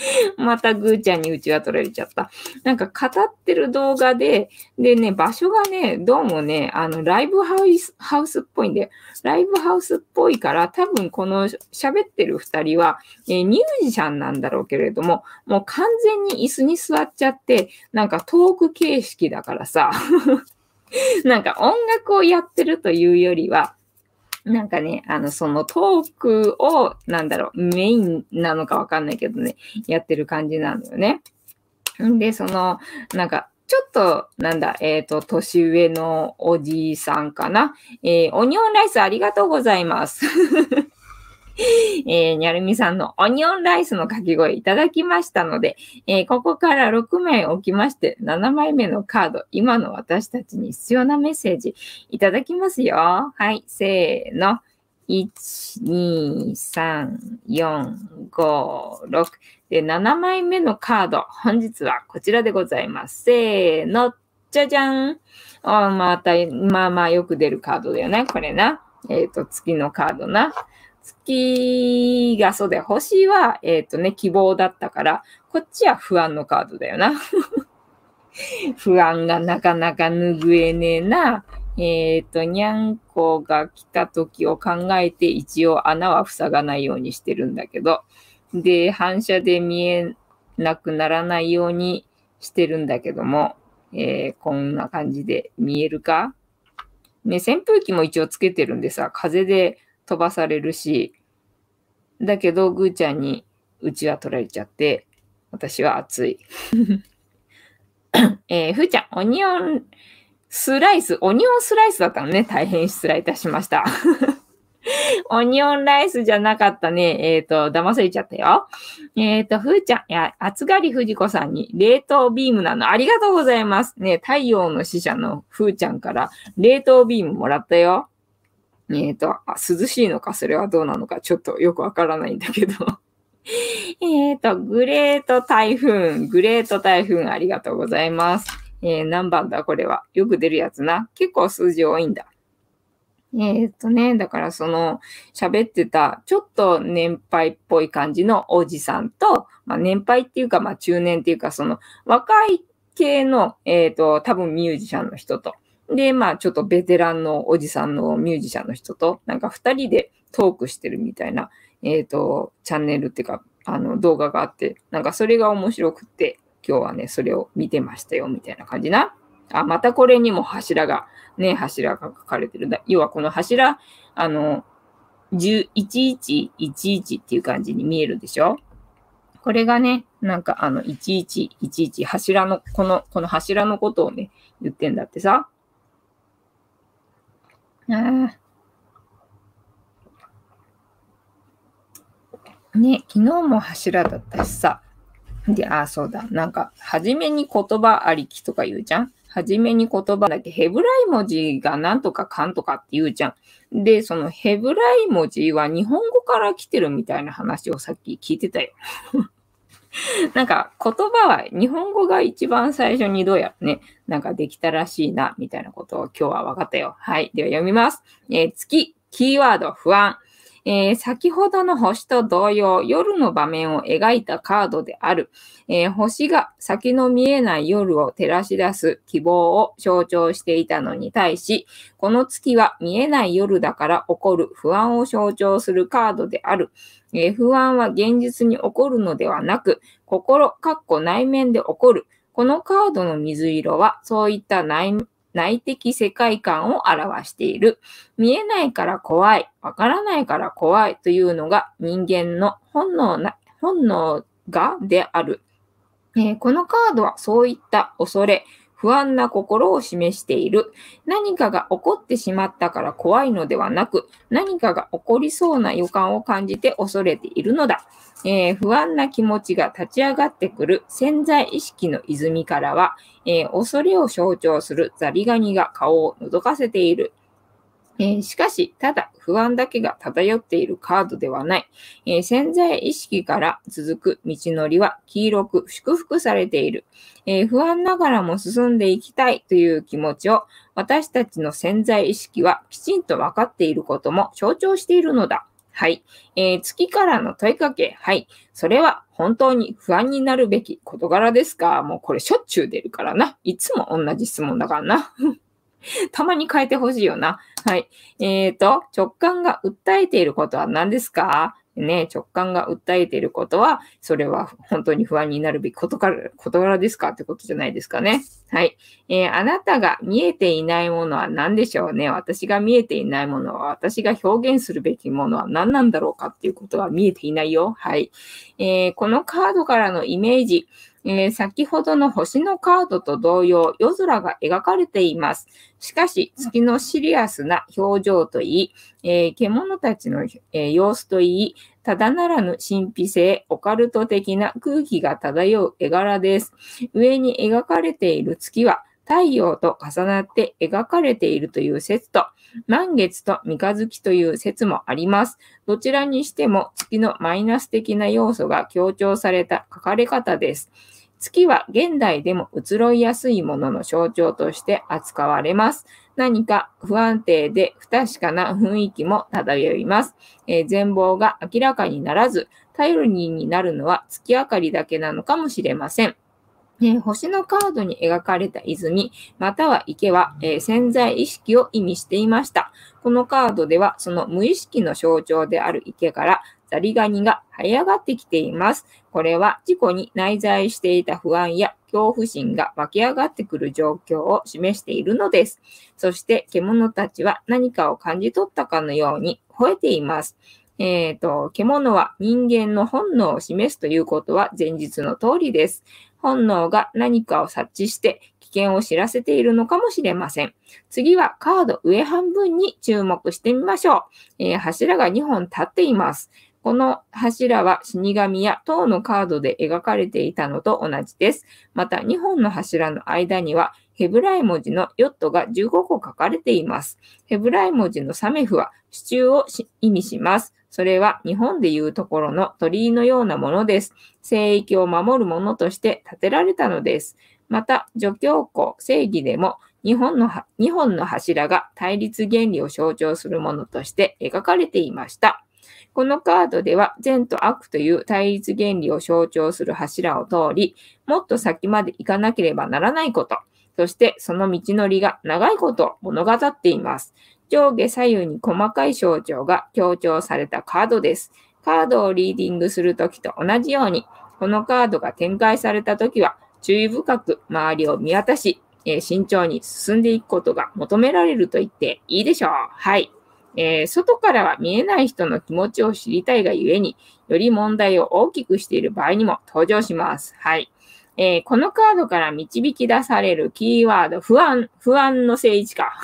[laughs] またぐーちゃんにうちは取られちゃった。なんか語ってる動画で、でね、場所がね、どうもね、あの、ライブハウス、ハウスっぽいんで、ライブハウスっぽいから、多分この喋ってる二人は、えー、ミュージシャンなんだろうけれども、もう完全に椅子に座っちゃって、なんかトーク形式だからさ、[laughs] なんか音楽をやってるというよりは、なんかね、あの、そのトークを、なんだろう、メインなのかわかんないけどね、やってる感じなのよね。んで、その、なんか、ちょっと、なんだ、えっ、ー、と、年上のおじいさんかな。えー、オニオンライスありがとうございます。[laughs] えー、にゃるみさんのオニオンライスの掛け声いただきましたので、えー、ここから6枚置きまして、7枚目のカード、今の私たちに必要なメッセージいただきますよ。はい、せーの。1、2、3、4、5、6。で、7枚目のカード、本日はこちらでございます。せーの、じゃじゃん。あまた、まあまあよく出るカードだよね。これな。えっ、ー、と、月のカードな。月がそうで、星は、えっ、ー、とね、希望だったから、こっちは不安のカードだよな。[laughs] 不安がなかなか拭えねえな。えっ、ー、と、にゃんこが来た時を考えて一応穴は塞がないようにしてるんだけど、で、反射で見えなくならないようにしてるんだけども、えー、こんな感じで見えるか？ね、扇風機も一応つけてるんでさ、風で飛ばされるし、だけど、ぐーちゃんにうちは取られちゃって、私は暑い。[laughs] えー、ふーちゃん、オニオンスライス、オニオンスライスだったのね。大変失礼いたしました。[laughs] オニオンライスじゃなかったね。えっ、ー、と、騙されちゃったよ。えっ、ー、と、ふーちゃん、いや、厚刈り藤子さんに冷凍ビームなのありがとうございます。ね、太陽の使者のふーちゃんから冷凍ビームもらったよ。えっ、ー、と、涼しいのか、それはどうなのか、ちょっとよくわからないんだけど。[laughs] えっと、グレート台風、グレート台風、ありがとうございます。えー、何番だ、これは？よく出るやつな。結構数字多いんだ。えーっとね、だからその喋ってたちょっと年配っぽい感じのおじさんと、まあ、年配っていうか、まあ中年っていうか、その若い系の、えーっと、多分ミュージシャンの人と、で、まあちょっとベテランのおじさんのミュージシャンの人と、なんか二人でトークしてるみたいな、えーっと、チャンネルっていうか、あの動画があって、なんかそれが面白くって、今日はね、それを見てましたよ、みたいな感じな。あ、またこれにも柱が、ね、柱が書かれてるんだ。要はこの柱、あの、11111っていう感じに見えるでしょ？これがね、なんかあの、1111柱の、この、この柱のことをね、言ってんだってさ。あーね、昨日も柱だったしさ。で、ああ、そうだ。なんか、はじめに言葉ありきとか言うじゃん？はじめに言葉だけ、ヘブライ文字がなんとかかんとかって言うじゃん。で、そのヘブライ文字は日本語から来てるみたいな話をさっき聞いてたよ。[laughs] なんか言葉は日本語が一番最初にどうやらね、なんかできたらしいな、みたいなことを今日は分かったよ。はい。では読みます。えー月、キーワード、不安。えー先ほどの星と同様、夜の場面を描いたカードである。えー星が先の見えない夜を照らし出す希望を象徴していたのに対し、この月は見えない夜だから起こる不安を象徴するカードである。えー不安は現実に起こるのではなく、心、かっこ内面で起こる。このカードの水色は、そういった内面内的世界観を表している。見えないから怖い、わからないから怖いというのが人間の本能な、本能がである。えーこのカードはそういった恐れ、不安な心を示している。何かが起こってしまったから怖いのではなく、何かが起こりそうな予感を感じて恐れているのだ。えー不安な気持ちが立ち上がってくる潜在意識の泉からは、えー恐れを象徴するザリガニが顔を覗かせている。えーしかし、ただ不安だけが漂っているカードではない。えー潜在意識から続く道のりは黄色く祝福されている。えー不安ながらも進んでいきたいという気持ちを私たちの潜在意識はきちんと分かっていることも象徴しているのだ。はい。えー月からの問いかけ。はい。それは本当に不安になるべき事柄ですか？もうこれしょっちゅう出るからな。いつも同じ質問だからな。[laughs] たまに変えてほしいよな。はい。えーと、直感が訴えていることは何ですか？ね、直感が訴えていることは、それは本当に不安になるべき事柄事柄ですか？ってことじゃないですかね。はい。えーあなたが見えていないものは何でしょうね？私が見えていないものは、私が表現するべきものは何なんだろうか？っていうことは見えていないよ。はい。えーこのカードからのイメージ、えー先ほどの星のカードと同様、夜空が描かれています。しかし、月のシリアスな表情といい、えー獣たちの、えー様子といい、ただならぬ神秘性、オカルト的な空気が漂う絵柄です。上に描かれている月は、太陽と重なって描かれているという説と、満月と三日月という説もあります。どちらにしても月のマイナス的な要素が強調された書かれ方です。月は現代でも移ろいやすいものの象徴として扱われます。何か不安定で不確かな雰囲気も漂います。えー全貌が明らかにならず、頼りになるのは月明かりだけなのかもしれません。え星のカードに描かれた泉、または池は、えー潜在意識を意味していました。このカードでは、その無意識の象徴である池から、ザリガニが這い上がってきています。これは自己に内在していた不安や恐怖心が湧き上がってくる状況を示しているのです。そして獣たちは何かを感じ取ったかのように吠えています。えーと、獣は人間の本能を示すということは前日の通りです。本能が何かを察知して危険を知らせているのかもしれません。次はカード上半分に注目してみましょう。えー柱が2本立っています。この柱は死神や塔のカードで描かれていたのと同じです。また2本の柱の間にはヘブライ文字のヨットが15個書かれています。ヘブライ文字のサメフは支柱を意味します。それは日本でいうところの鳥居のようなものです。聖域を守るものとして建てられたのです。また、除教皇、正義でも日本の、日本の柱が対立原理を象徴するものとして描かれていました。このカードでは善と悪という対立原理を象徴する柱を通り、もっと先まで行かなければならないこと、そしてその道のりが長いことを物語っています。上下左右に細かい象徴が強調されたカードです。カードをリーディングするときと同じように、このカードが展開されたときは、注意深く周りを見渡し、えー、慎重に進んでいくことが求められると言っていいでしょう。はい。えー、外からは見えない人の気持ちを知りたいがゆえに、より問題を大きくしている場合にも登場します。はい。えー、このカードから導き出されるキーワード、不安、不安の政治か。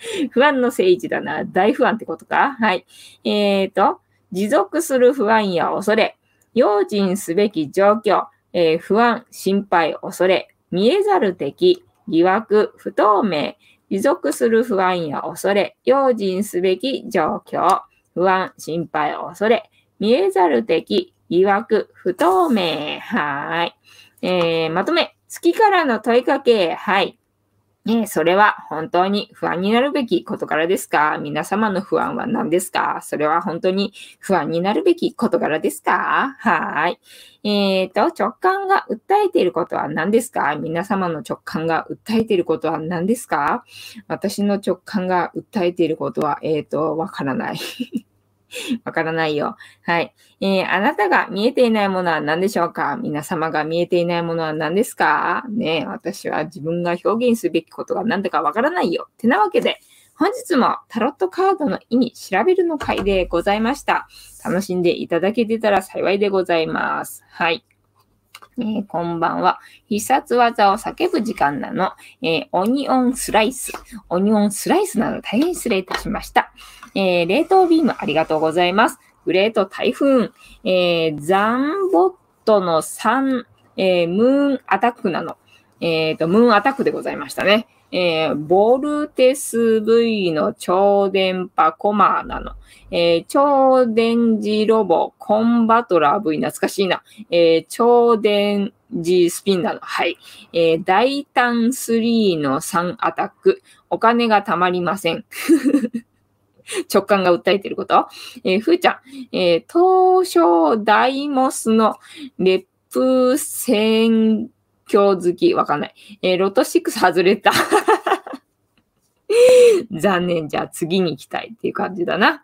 [laughs] 不安の政治だな。大不安ってことか？はい。えっ、ー、と、持続する不安や恐れ、用心すべき状況、えー、不安、心配、恐れ、見えざる敵、疑惑、不透明、持続する不安や恐れ、用心すべき状況、不安、心配、恐れ、見えざる敵、疑惑、不透明。はい。えー、まとめ。月からの問いかけ。はい。ね、それは本当に不安になるべき事柄ですか？皆様の不安は何ですか？それは本当に不安になるべき事柄ですか？はい。えっ、ー、と、直感が訴えていることは何ですか？皆様の直感が訴えていることは何ですか？私の直感が訴えていることは、えっ、ー、と、わからない。[laughs] わからないよ。はい。えー、あなたが見えていないものは何でしょうか？皆様が見えていないものは何ですか？ね私は自分が表現すべきことが何だかわからないよ。てなわけで、本日もタロットカードの意味調べるの回でございました。楽しんでいただけてたら幸いでございます。はい。えー、こんばんは。必殺技を叫ぶ時間なの。えー、オニオンスライス。オニオンスライスなど大変失礼いたしました。えー、冷凍ビームありがとうございます。グレート台風、えー、ザンボットの3、え、ムーンアタックなの。えっ、と、ムーンアタックでございましたね。えー、ボルテス V の超電波コマーなの。えー、超電磁ロボコンバトラー V 懐かしいな。えー、超電磁スピンなの。はい。えー、大胆3の3アタック。お金が貯まりません。[laughs] 直感が訴えていること。えー、ふーちゃん、えー、東証ダイモスのレップ選挙好き、わかんない。えー、ロト6外れた。[laughs] 残念。じゃあ次に行きたいっていう感じだな。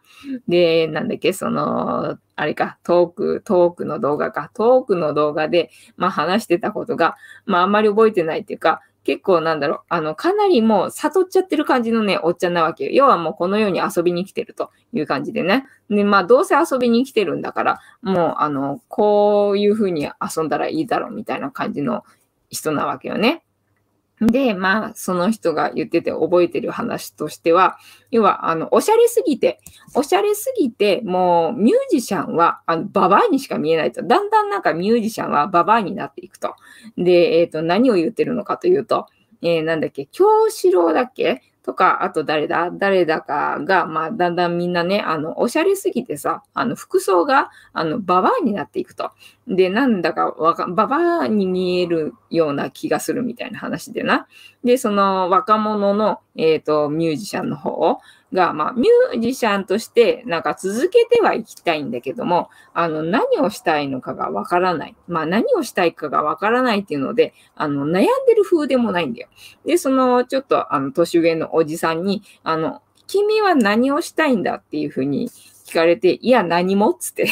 で、なんだっけ、その、あれか、トーク、トークの動画か。トークの動画で、まあ話してたことが、まああんまり覚えてないっていうか、結構なんだろう、あの、かなりもう悟っちゃってる感じのね、おっちゃんなわけよ。要はもうこの世に遊びに来てるという感じでね。で、まあどうせ遊びに来てるんだから、もうあの、こういう風に遊んだらいいだろうみたいな感じの人なわけよね。で、まあ、その人が言ってて覚えてる話としては、要は、あの、おしゃれすぎて、おしゃれすぎて、もう、ミュージシャンは、あの、ババアにしか見えないと。だんだんなんかミュージシャンはババアになっていくと。で、えっ、ー、と、何を言ってるのかというと、えー、なんだっけ、京四郎だっけ？とか、あと誰だ？誰だかが、まあ、だんだんみんなね、あの、おしゃれすぎてさ、あの、服装が、あの、ババアになっていくと。で、なんだかわか、ババアに見えるような気がするみたいな話でな。で、その若者の、えっ、ー、と、ミュージシャンの方が、まあ、ミュージシャンとして、なんか続けてはいきたいんだけども、あの、何をしたいのかがわからない。まあ、何をしたいかがわからないっていうので、あの、悩んでる風でもないんだよ。で、その、ちょっと、あの、年上のおじさんに、あの、君は何をしたいんだ？っていうふうに聞かれて、いや、何もっつって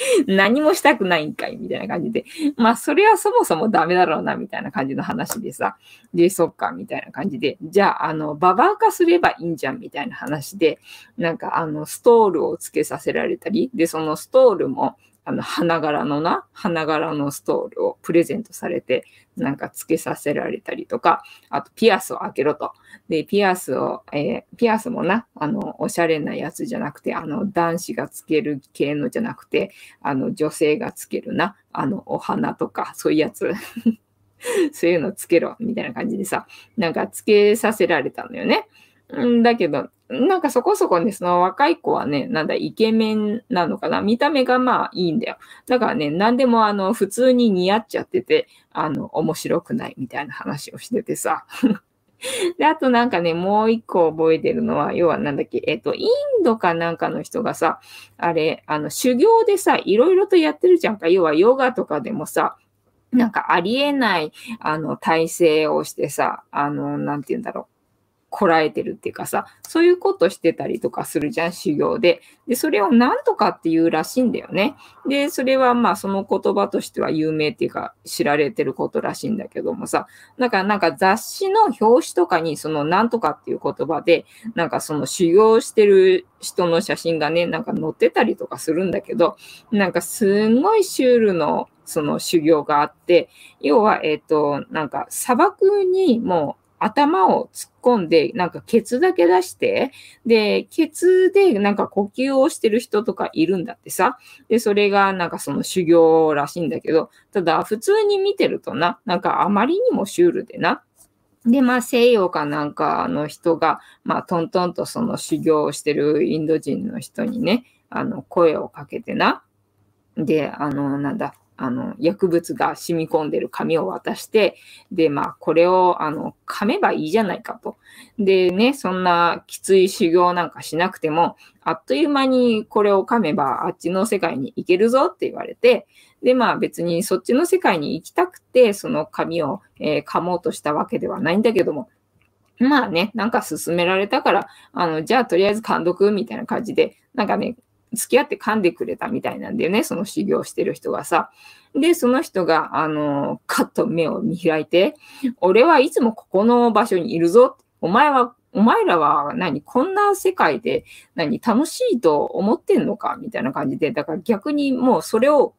[laughs] 何もしたくないんかいみたいな感じで。まあ、それはそもそもダメだろうな、みたいな感じの話でさ。で、そっか、みたいな感じで。じゃあ、あの、ババア化すればいいんじゃん、みたいな話で、なんか、あの、ストールをつけさせられたり、で、そのストールも、あの、花柄のな、花柄のストールをプレゼントされて、なんかつけさせられたりとか、あとピアスを開けろと。で、ピアスを、えー、ピアスもな、あの、おしゃれなやつじゃなくて、あの、男子がつける系のじゃなくて、あの、女性がつけるな、あの、お花とか、そういうやつ。[laughs] そういうのつけろ、みたいな感じでさ、なんかつけさせられたのよね。んだけど、なんかそこそこね、その若い子はね、なんだ、イケメンなのかな見た目がまあいいんだよ。だからね、何でもあの、普通に似合っちゃってて、あの、面白くないみたいな話をしててさ。[laughs] で、あとなんかね、もう一個覚えてるのは、要はなんだっけ、えっ、と、インドかなんかの人がさ、あれ、あの、修行でさ、いろいろとやってるじゃんか。要はヨガとかでもさ、なんかありえない、あの、体勢をしてさ、あの、なんて言うんだろう。こらえてるっていうかさ、そういうことしてたりとかするじゃん、修行で。で、それを何とかって言うらしいんだよね。で、それはまあその言葉としては有名っていうか知られてることらしいんだけどもさ、だからなんか雑誌の表紙とかにその何とかっていう言葉で、なんかその修行してる人の写真がね、なんか載ってたりとかするんだけど、なんかすんごいシュールのその修行があって、要は、えっ、と、なんか砂漠にもう頭を突っ込んで、なんかケツだけ出して、で、ケツでなんか呼吸をしてる人とかいるんだってさ。で、それがなんかその修行らしいんだけど、ただ普通に見てるとな、なんかあまりにもシュールでな。で、まあ西洋かなんかの人が、まあトントンとその修行をしてるインド人の人にね、あの声をかけてな。で、あの、なんだ、あの、薬物が染み込んでる紙を渡して、で、まあ、これを、あの、噛めばいいじゃないかと。でね、そんなきつい修行なんかしなくても、あっという間にこれを噛めばあっちの世界に行けるぞって言われて、で、まあ別にそっちの世界に行きたくて、その紙を、えー、噛もうとしたわけではないんだけども、まあね、なんか勧められたから、あの、じゃあとりあえず噛んどくみたいな感じで、なんかね、付き合って噛んでくれたみたいなんだよね、その修行してる人がさ。で、その人が、あの、カッと目を見開いて、俺はいつもここの場所にいるぞ。お前は、お前らは何こんな世界で何楽しいと思ってんのかみたいな感じで、だから逆にもうそれを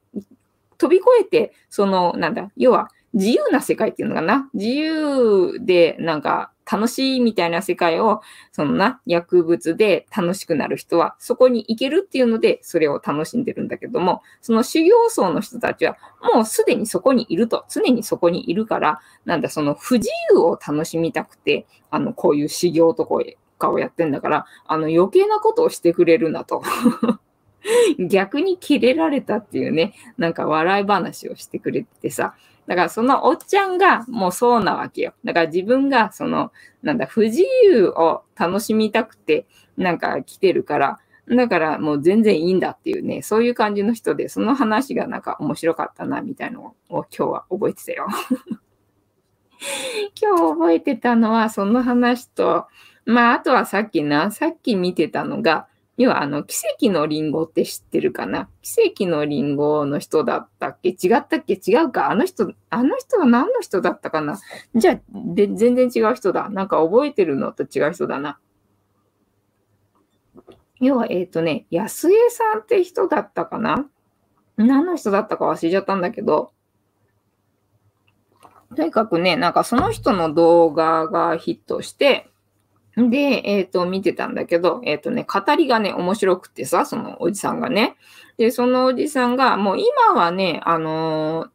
飛び越えて、その、なんだ、要は自由な世界っていうのかな。自由で、なんか、楽しいみたいな世界を、そのな、薬物で楽しくなる人は、そこに行けるっていうので、それを楽しんでるんだけども、その修行僧の人たちは、もうすでにそこにいると、常にそこにいるから、なんだ、その不自由を楽しみたくて、あの、こういう修行とかをやってんだから、あの、余計なことをしてくれるなと。[laughs] 逆にキレられたっていうね、なんか笑い話をしてくれてさ、だからそのおっちゃんがもうそうなわけよ。だから自分がその、なんだ、不自由を楽しみたくて、なんか来てるから、だからもう全然いいんだっていうね、そういう感じの人で、その話がなんか面白かったな、みたいのを今日は覚えてたよ。[laughs] 今日覚えてたのはその話と、まああとはさっきな、さっき見てたのが、要は、あの、奇跡のリンゴって知ってるかな？奇跡のリンゴの人だったっけ？違ったっけ？違うか？あの人、あの人は何の人だったかな？じゃあで、全然違う人だ。なんか覚えてるのと違う人だな。要は、えっ、ー、とね、安江さんって人だったかな？何の人だったか忘れちゃったんだけど、とにかくね、なんかその人の動画がヒットして、で、えっ、ー、と、見てたんだけど、えっ、ー、とね、語りがね、面白くてさ、そのおじさんがね。で、そのおじさんが、もう今はね、あのー、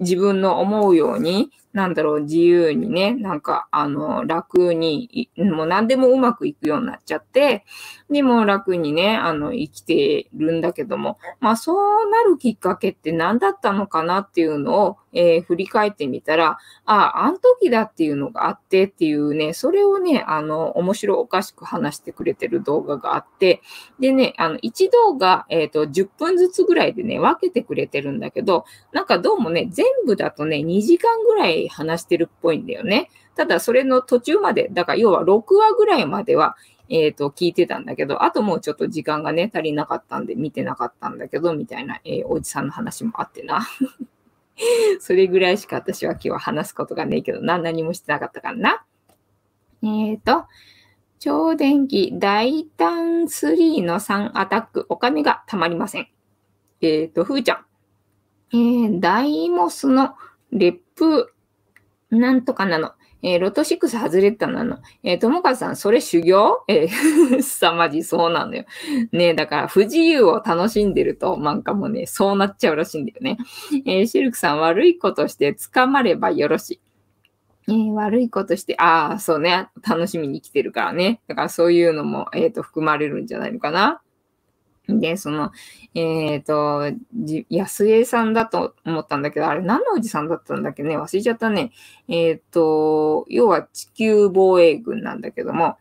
自分の思うように、なんだろう、自由にね、なんか、あの、楽に、もう何でもうまくいくようになっちゃって、でも楽にね、あの、生きてるんだけども、まあ、そうなるきっかけって何だったのかなっていうのを、えー、振り返ってみたら、ああ、あの時だっていうのがあってっていうね、それをね、あの、面白おかしく話してくれてる動画があって、でね、あの、一動画、えっ、ー、と、10分ずつぐらいでね、分けてくれてるんだけど、なんかどうもね、全部だとね、2時間ぐらい話してるっぽいんだよね。ただ、それの途中まで、だから要は6話ぐらいまでは、えっ、ー、と、聞いてたんだけど、あともうちょっと時間がね、足りなかったんで見てなかったんだけど、みたいな、えー、おじさんの話もあってな。[laughs] それぐらいしか私は今日は話すことがねえけどな、何もしてなかったからな。えっ、ー、と、超電気大胆3の3アタック、お金がたまりません。えっ、と、ふーちゃん。えー、ダイモスのレップ、なんとかなの。えー、ロト6外れたなの。えー、ともかさん、それ修行？えー、さまじそうなのよ。ねだから不自由を楽しんでると、なんかもうね、そうなっちゃうらしいんだよね。えー、シルクさん、悪いことして捕まればよろしい。えー、悪いことして、ああ、そうね、楽しみに来てるからね。だからそういうのも、えっ、ー、と、含まれるんじゃないのかな。で、その、えっ、と、じ安江さんだと思ったんだけど、あれ何のおじさんだったんだっけね？忘れちゃったね。えっ、と、要は地球防衛軍なんだけども、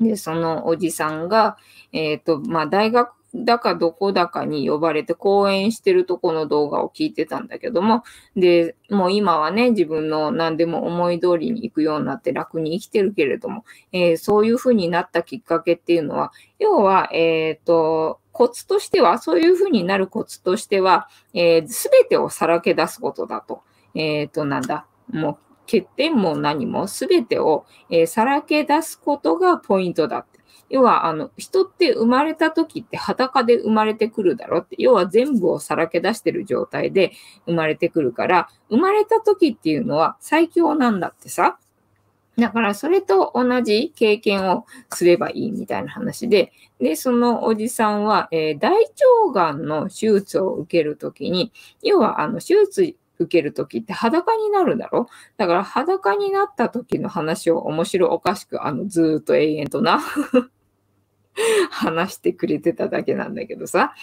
で、そのおじさんが、えっ、と、まあ、大学だかどこだかに呼ばれて講演してるとこの動画を聞いてたんだけども、で、もう今はね、自分の何でも思い通りに行くようになって楽に生きてるけれども、えー、そういう風になったきっかけっていうのは、要は、えっ、ー、と、コツとしては、そういう風になるコツとしては、す、え、べ、てをさらけ出すことだと。えっ、ー、と、なんだ、もう欠点も何もすべてを、えー、さらけ出すことがポイントだって。要は、あの、人って生まれた時って裸で生まれてくるだろって。要は全部をさらけ出してる状態で生まれてくるから、生まれた時っていうのは最強なんだってさ。だからそれと同じ経験をすればいいみたいな話で、で、そのおじさんは、えー、大腸がんの手術を受けるときに、要はあの手術受けるときって裸になるだろ？だから裸になった時の話を面白おかしく、あの、ずっと永遠とな [laughs] 話してくれてただけなんだけどさ。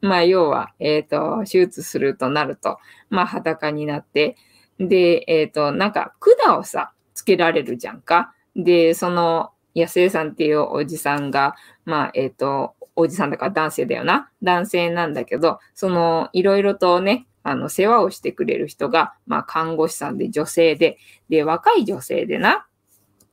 まあ、要は、えっ、ー、と、手術するとなると、まあ、裸になって、で、えっ、ー、と、なんか、管をさ、つけられるじゃんか。で、その、安江さんっていうおじさんが、まあ、えっ、ー、と、おじさんだから男性だよな。男性なんだけど、その、いろいろとね、あの、世話をしてくれる人が、まあ、看護師さんで女性で、で、若い女性でな、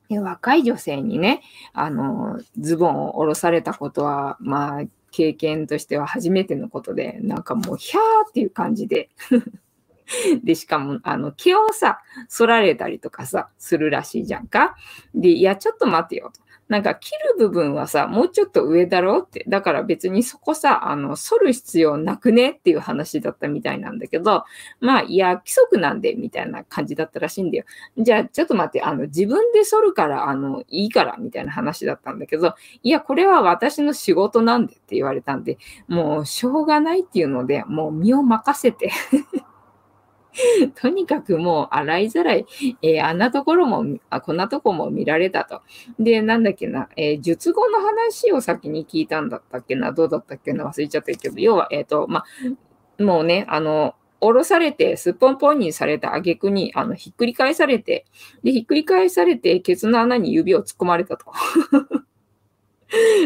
で若い女性にね、あの、ズボンを下ろされたことは、まあ、経験としては初めてのことで、なんかもう、ひゃーっていう感じで [laughs] で、しかも、あの、毛をさ、剃られたりとかさ、するらしいじゃんか。で、いや、ちょっと待てよと。なんか切る部分はさ、もうちょっと上だろうって。だから別にそこさ、あの、反る必要なくねっていう話だったみたいなんだけど、まあ、いや、規則なんで、みたいな感じだったらしいんだよ。じゃあ、ちょっと待って、あの、自分で反るから、あの、いいから、みたいな話だったんだけど、いや、これは私の仕事なんでって言われたんで、もう、しょうがないっていうので、もう身を任せて [laughs] とにかくもう洗いざらい、えー、あんなところもあ、こんなとこも見られたと。で、なんだっけな、えー、術後の話を先に聞いたんだったっけな、どうだったっけな、忘れちゃったけど、要は、えっ、ー、と、まあ、もうね、あの、下ろされて、すっぽんぽんにされた挙句に、あの、ひっくり返されて、で、ひっくり返されて、ケツの穴に指を突っ込まれたと。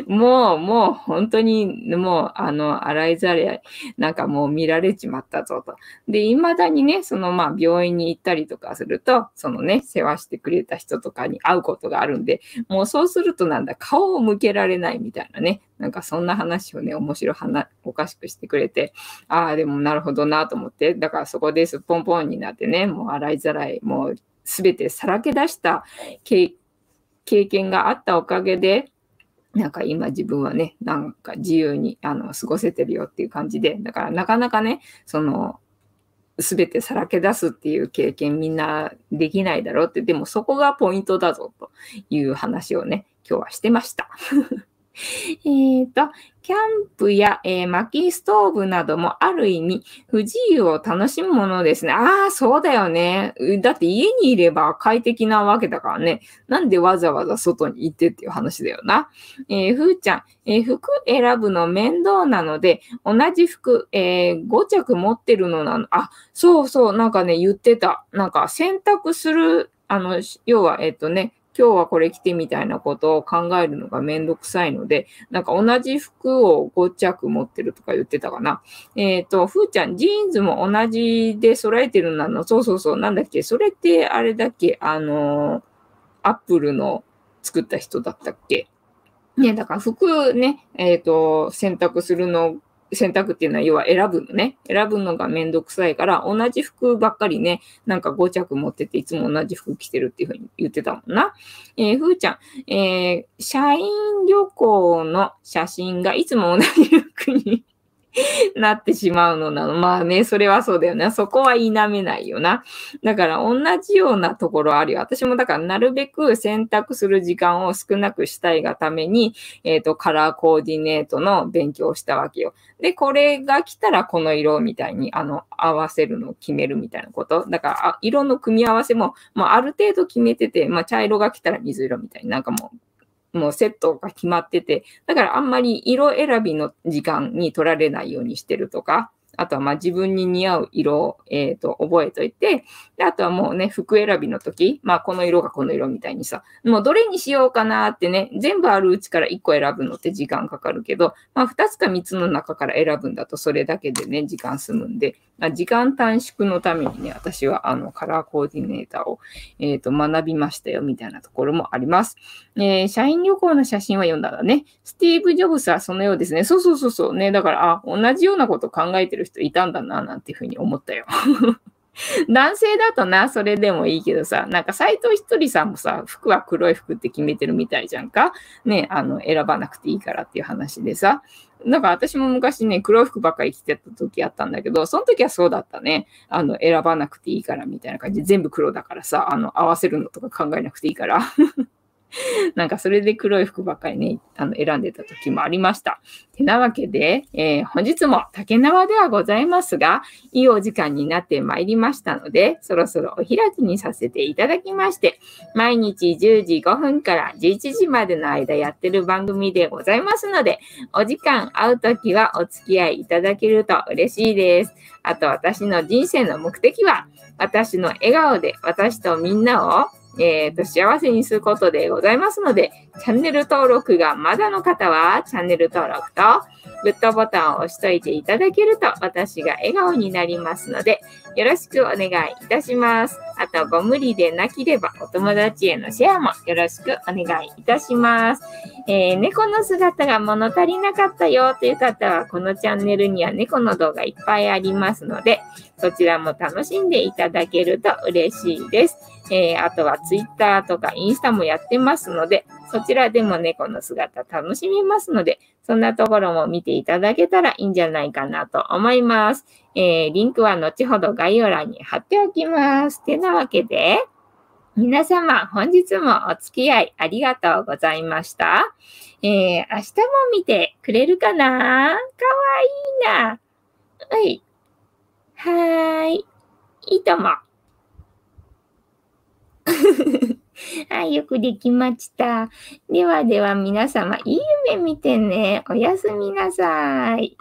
もう、もう本当に、もう、あの、洗いざれ、なんかもう見られちまったぞと。で、未だにね、そのまあ病院に行ったりとかすると、そのね、世話してくれた人とかに会うことがあるんで、もうそうするとなんだ、顔を向けられないみたいなね、なんかそんな話をね、面白い話、おかしくしてくれて、ああ、でもなるほどなと思って、だからそこですっぽんぽんになってね、もう洗いざらい、もうすべてさらけ出した経験があったおかげで、なんか今自分はね、なんか自由にあの過ごせてるよっていう感じで、だからなかなかね、その、すべてさらけ出すっていう経験みんなできないだろうって、でもそこがポイントだぞという話をね、今日はしてました。[laughs] えっと、キャンプや、えー、薪ストーブなどもある意味不自由を楽しむものですね。ああ、そうだよね。だって家にいれば快適なわけだからね。なんでわざわざ外に行ってっていう話だよな。えー、ふーちゃん、えー、服選ぶの面倒なので、同じ服、えー、5着持ってるのなの。あ、そうそう、なんかね、言ってた。なんか選択する、あの、要は、えっ、とね、今日はこれ着てみたいなことを考えるのがめんどくさいので、なんか同じ服を5着持ってるとか言ってたかな。えっ、ー、と、ふーちゃん、ジーンズも同じで揃えてるなの？そうそうそう。なんだっけ？それってあれだっけ？あの、アップルの作った人だったっけ？ね、だから服ね、えっ、ー、と、選択するの選択っていうのは要は選ぶのね。選ぶのがめんどくさいから、同じ服ばっかりね、なんか5着持ってて、いつも同じ服着てるっていうふうに言ってたもんな。えー、ふーちゃん、えー、社員旅行の写真がいつも同じ服に [laughs] なってしまうのなの。まあね、それはそうだよね。そこは否めないよな。だから同じようなところあるよ。私もだからなるべく選択する時間を少なくしたいがために、えっ、ー、と、カラーコーディネートの勉強をしたわけよ。で、これが来たらこの色みたいに、あの、合わせるのを決めるみたいなこと。だから、色の組み合わせも、まあ、ある程度決めてて、まあ、茶色が来たら水色みたいになんかもう、もうセットが決まってて、だからあんまり色選びの時間に取られないようにしてるとか、あとはまあ自分に似合う色を、えー、と覚えといて、で、あとはもうね、服選びの時、まあこの色がこの色みたいにさ、もうどれにしようかなってね、全部あるうちから1個選ぶのって時間かかるけど、まあ2つか3つの中から選ぶんだとそれだけでね、時間済むんでま、時間短縮のためにね、私はあのカラーコーディネーターを、えー、と学びましたよみたいなところもあります。えー、社員旅行の写真は読んだらね、スティーブ・ジョブスはそのようですね。そうそうそうそう。ね、だから、あ、同じようなこと考えてる人いたんだな、なんていうふうに思ったよ。[laughs] 男性だとな、それでもいいけどさ、なんか斎藤ひとりさんもさ、服は黒い服って決めてるみたいじゃんか。ね、あの、選ばなくていいからっていう話でさ。なんか私も昔ね、黒い服ばっかり着てた時あったんだけど、その時はそうだったね。あの、選ばなくていいからみたいな感じで、全部黒だからさ、あの、合わせるのとか考えなくていいから。[laughs] [laughs] なんかそれで黒い服ばっかりね、あの選んでた時もありました。てなわけで、えー、本日も竹縄ではございますが、いいお時間になってまいりましたので、そろそろお開きにさせていただきまして、毎日10時5分から11時までの間やってる番組でございますので、お時間合うときはお付き合いいただけると嬉しいです。あと私の人生の目的は、私の笑顔で私とみんなをえーと、幸せにすることでございますので、チャンネル登録がまだの方は、チャンネル登録とグッドボタンを押しといていただけると、私が笑顔になりますので、よろしくお願いいたします。あと、ご無理でなければ、お友達へのシェアもよろしくお願いいたします。えー、猫の姿が物足りなかったよという方は、このチャンネルには猫の動画いっぱいありますので、そちらも楽しんでいただけると嬉しいです。えー、あとは Twitter とかインスタもやってますので、そちらでも猫の姿楽しめますので、そんなところも見ていただけたらいいんじゃないかなと思います。えー、リンクは後ほど概要欄に貼っておきます。てなわけで、皆様、本日もお付き合いありがとうございました。えー、明日も見てくれるかな？かわいいな。はい。はーい。いいとも。[laughs] はい、よくできました。ではでは皆様、いい夢見てね。おやすみなさい。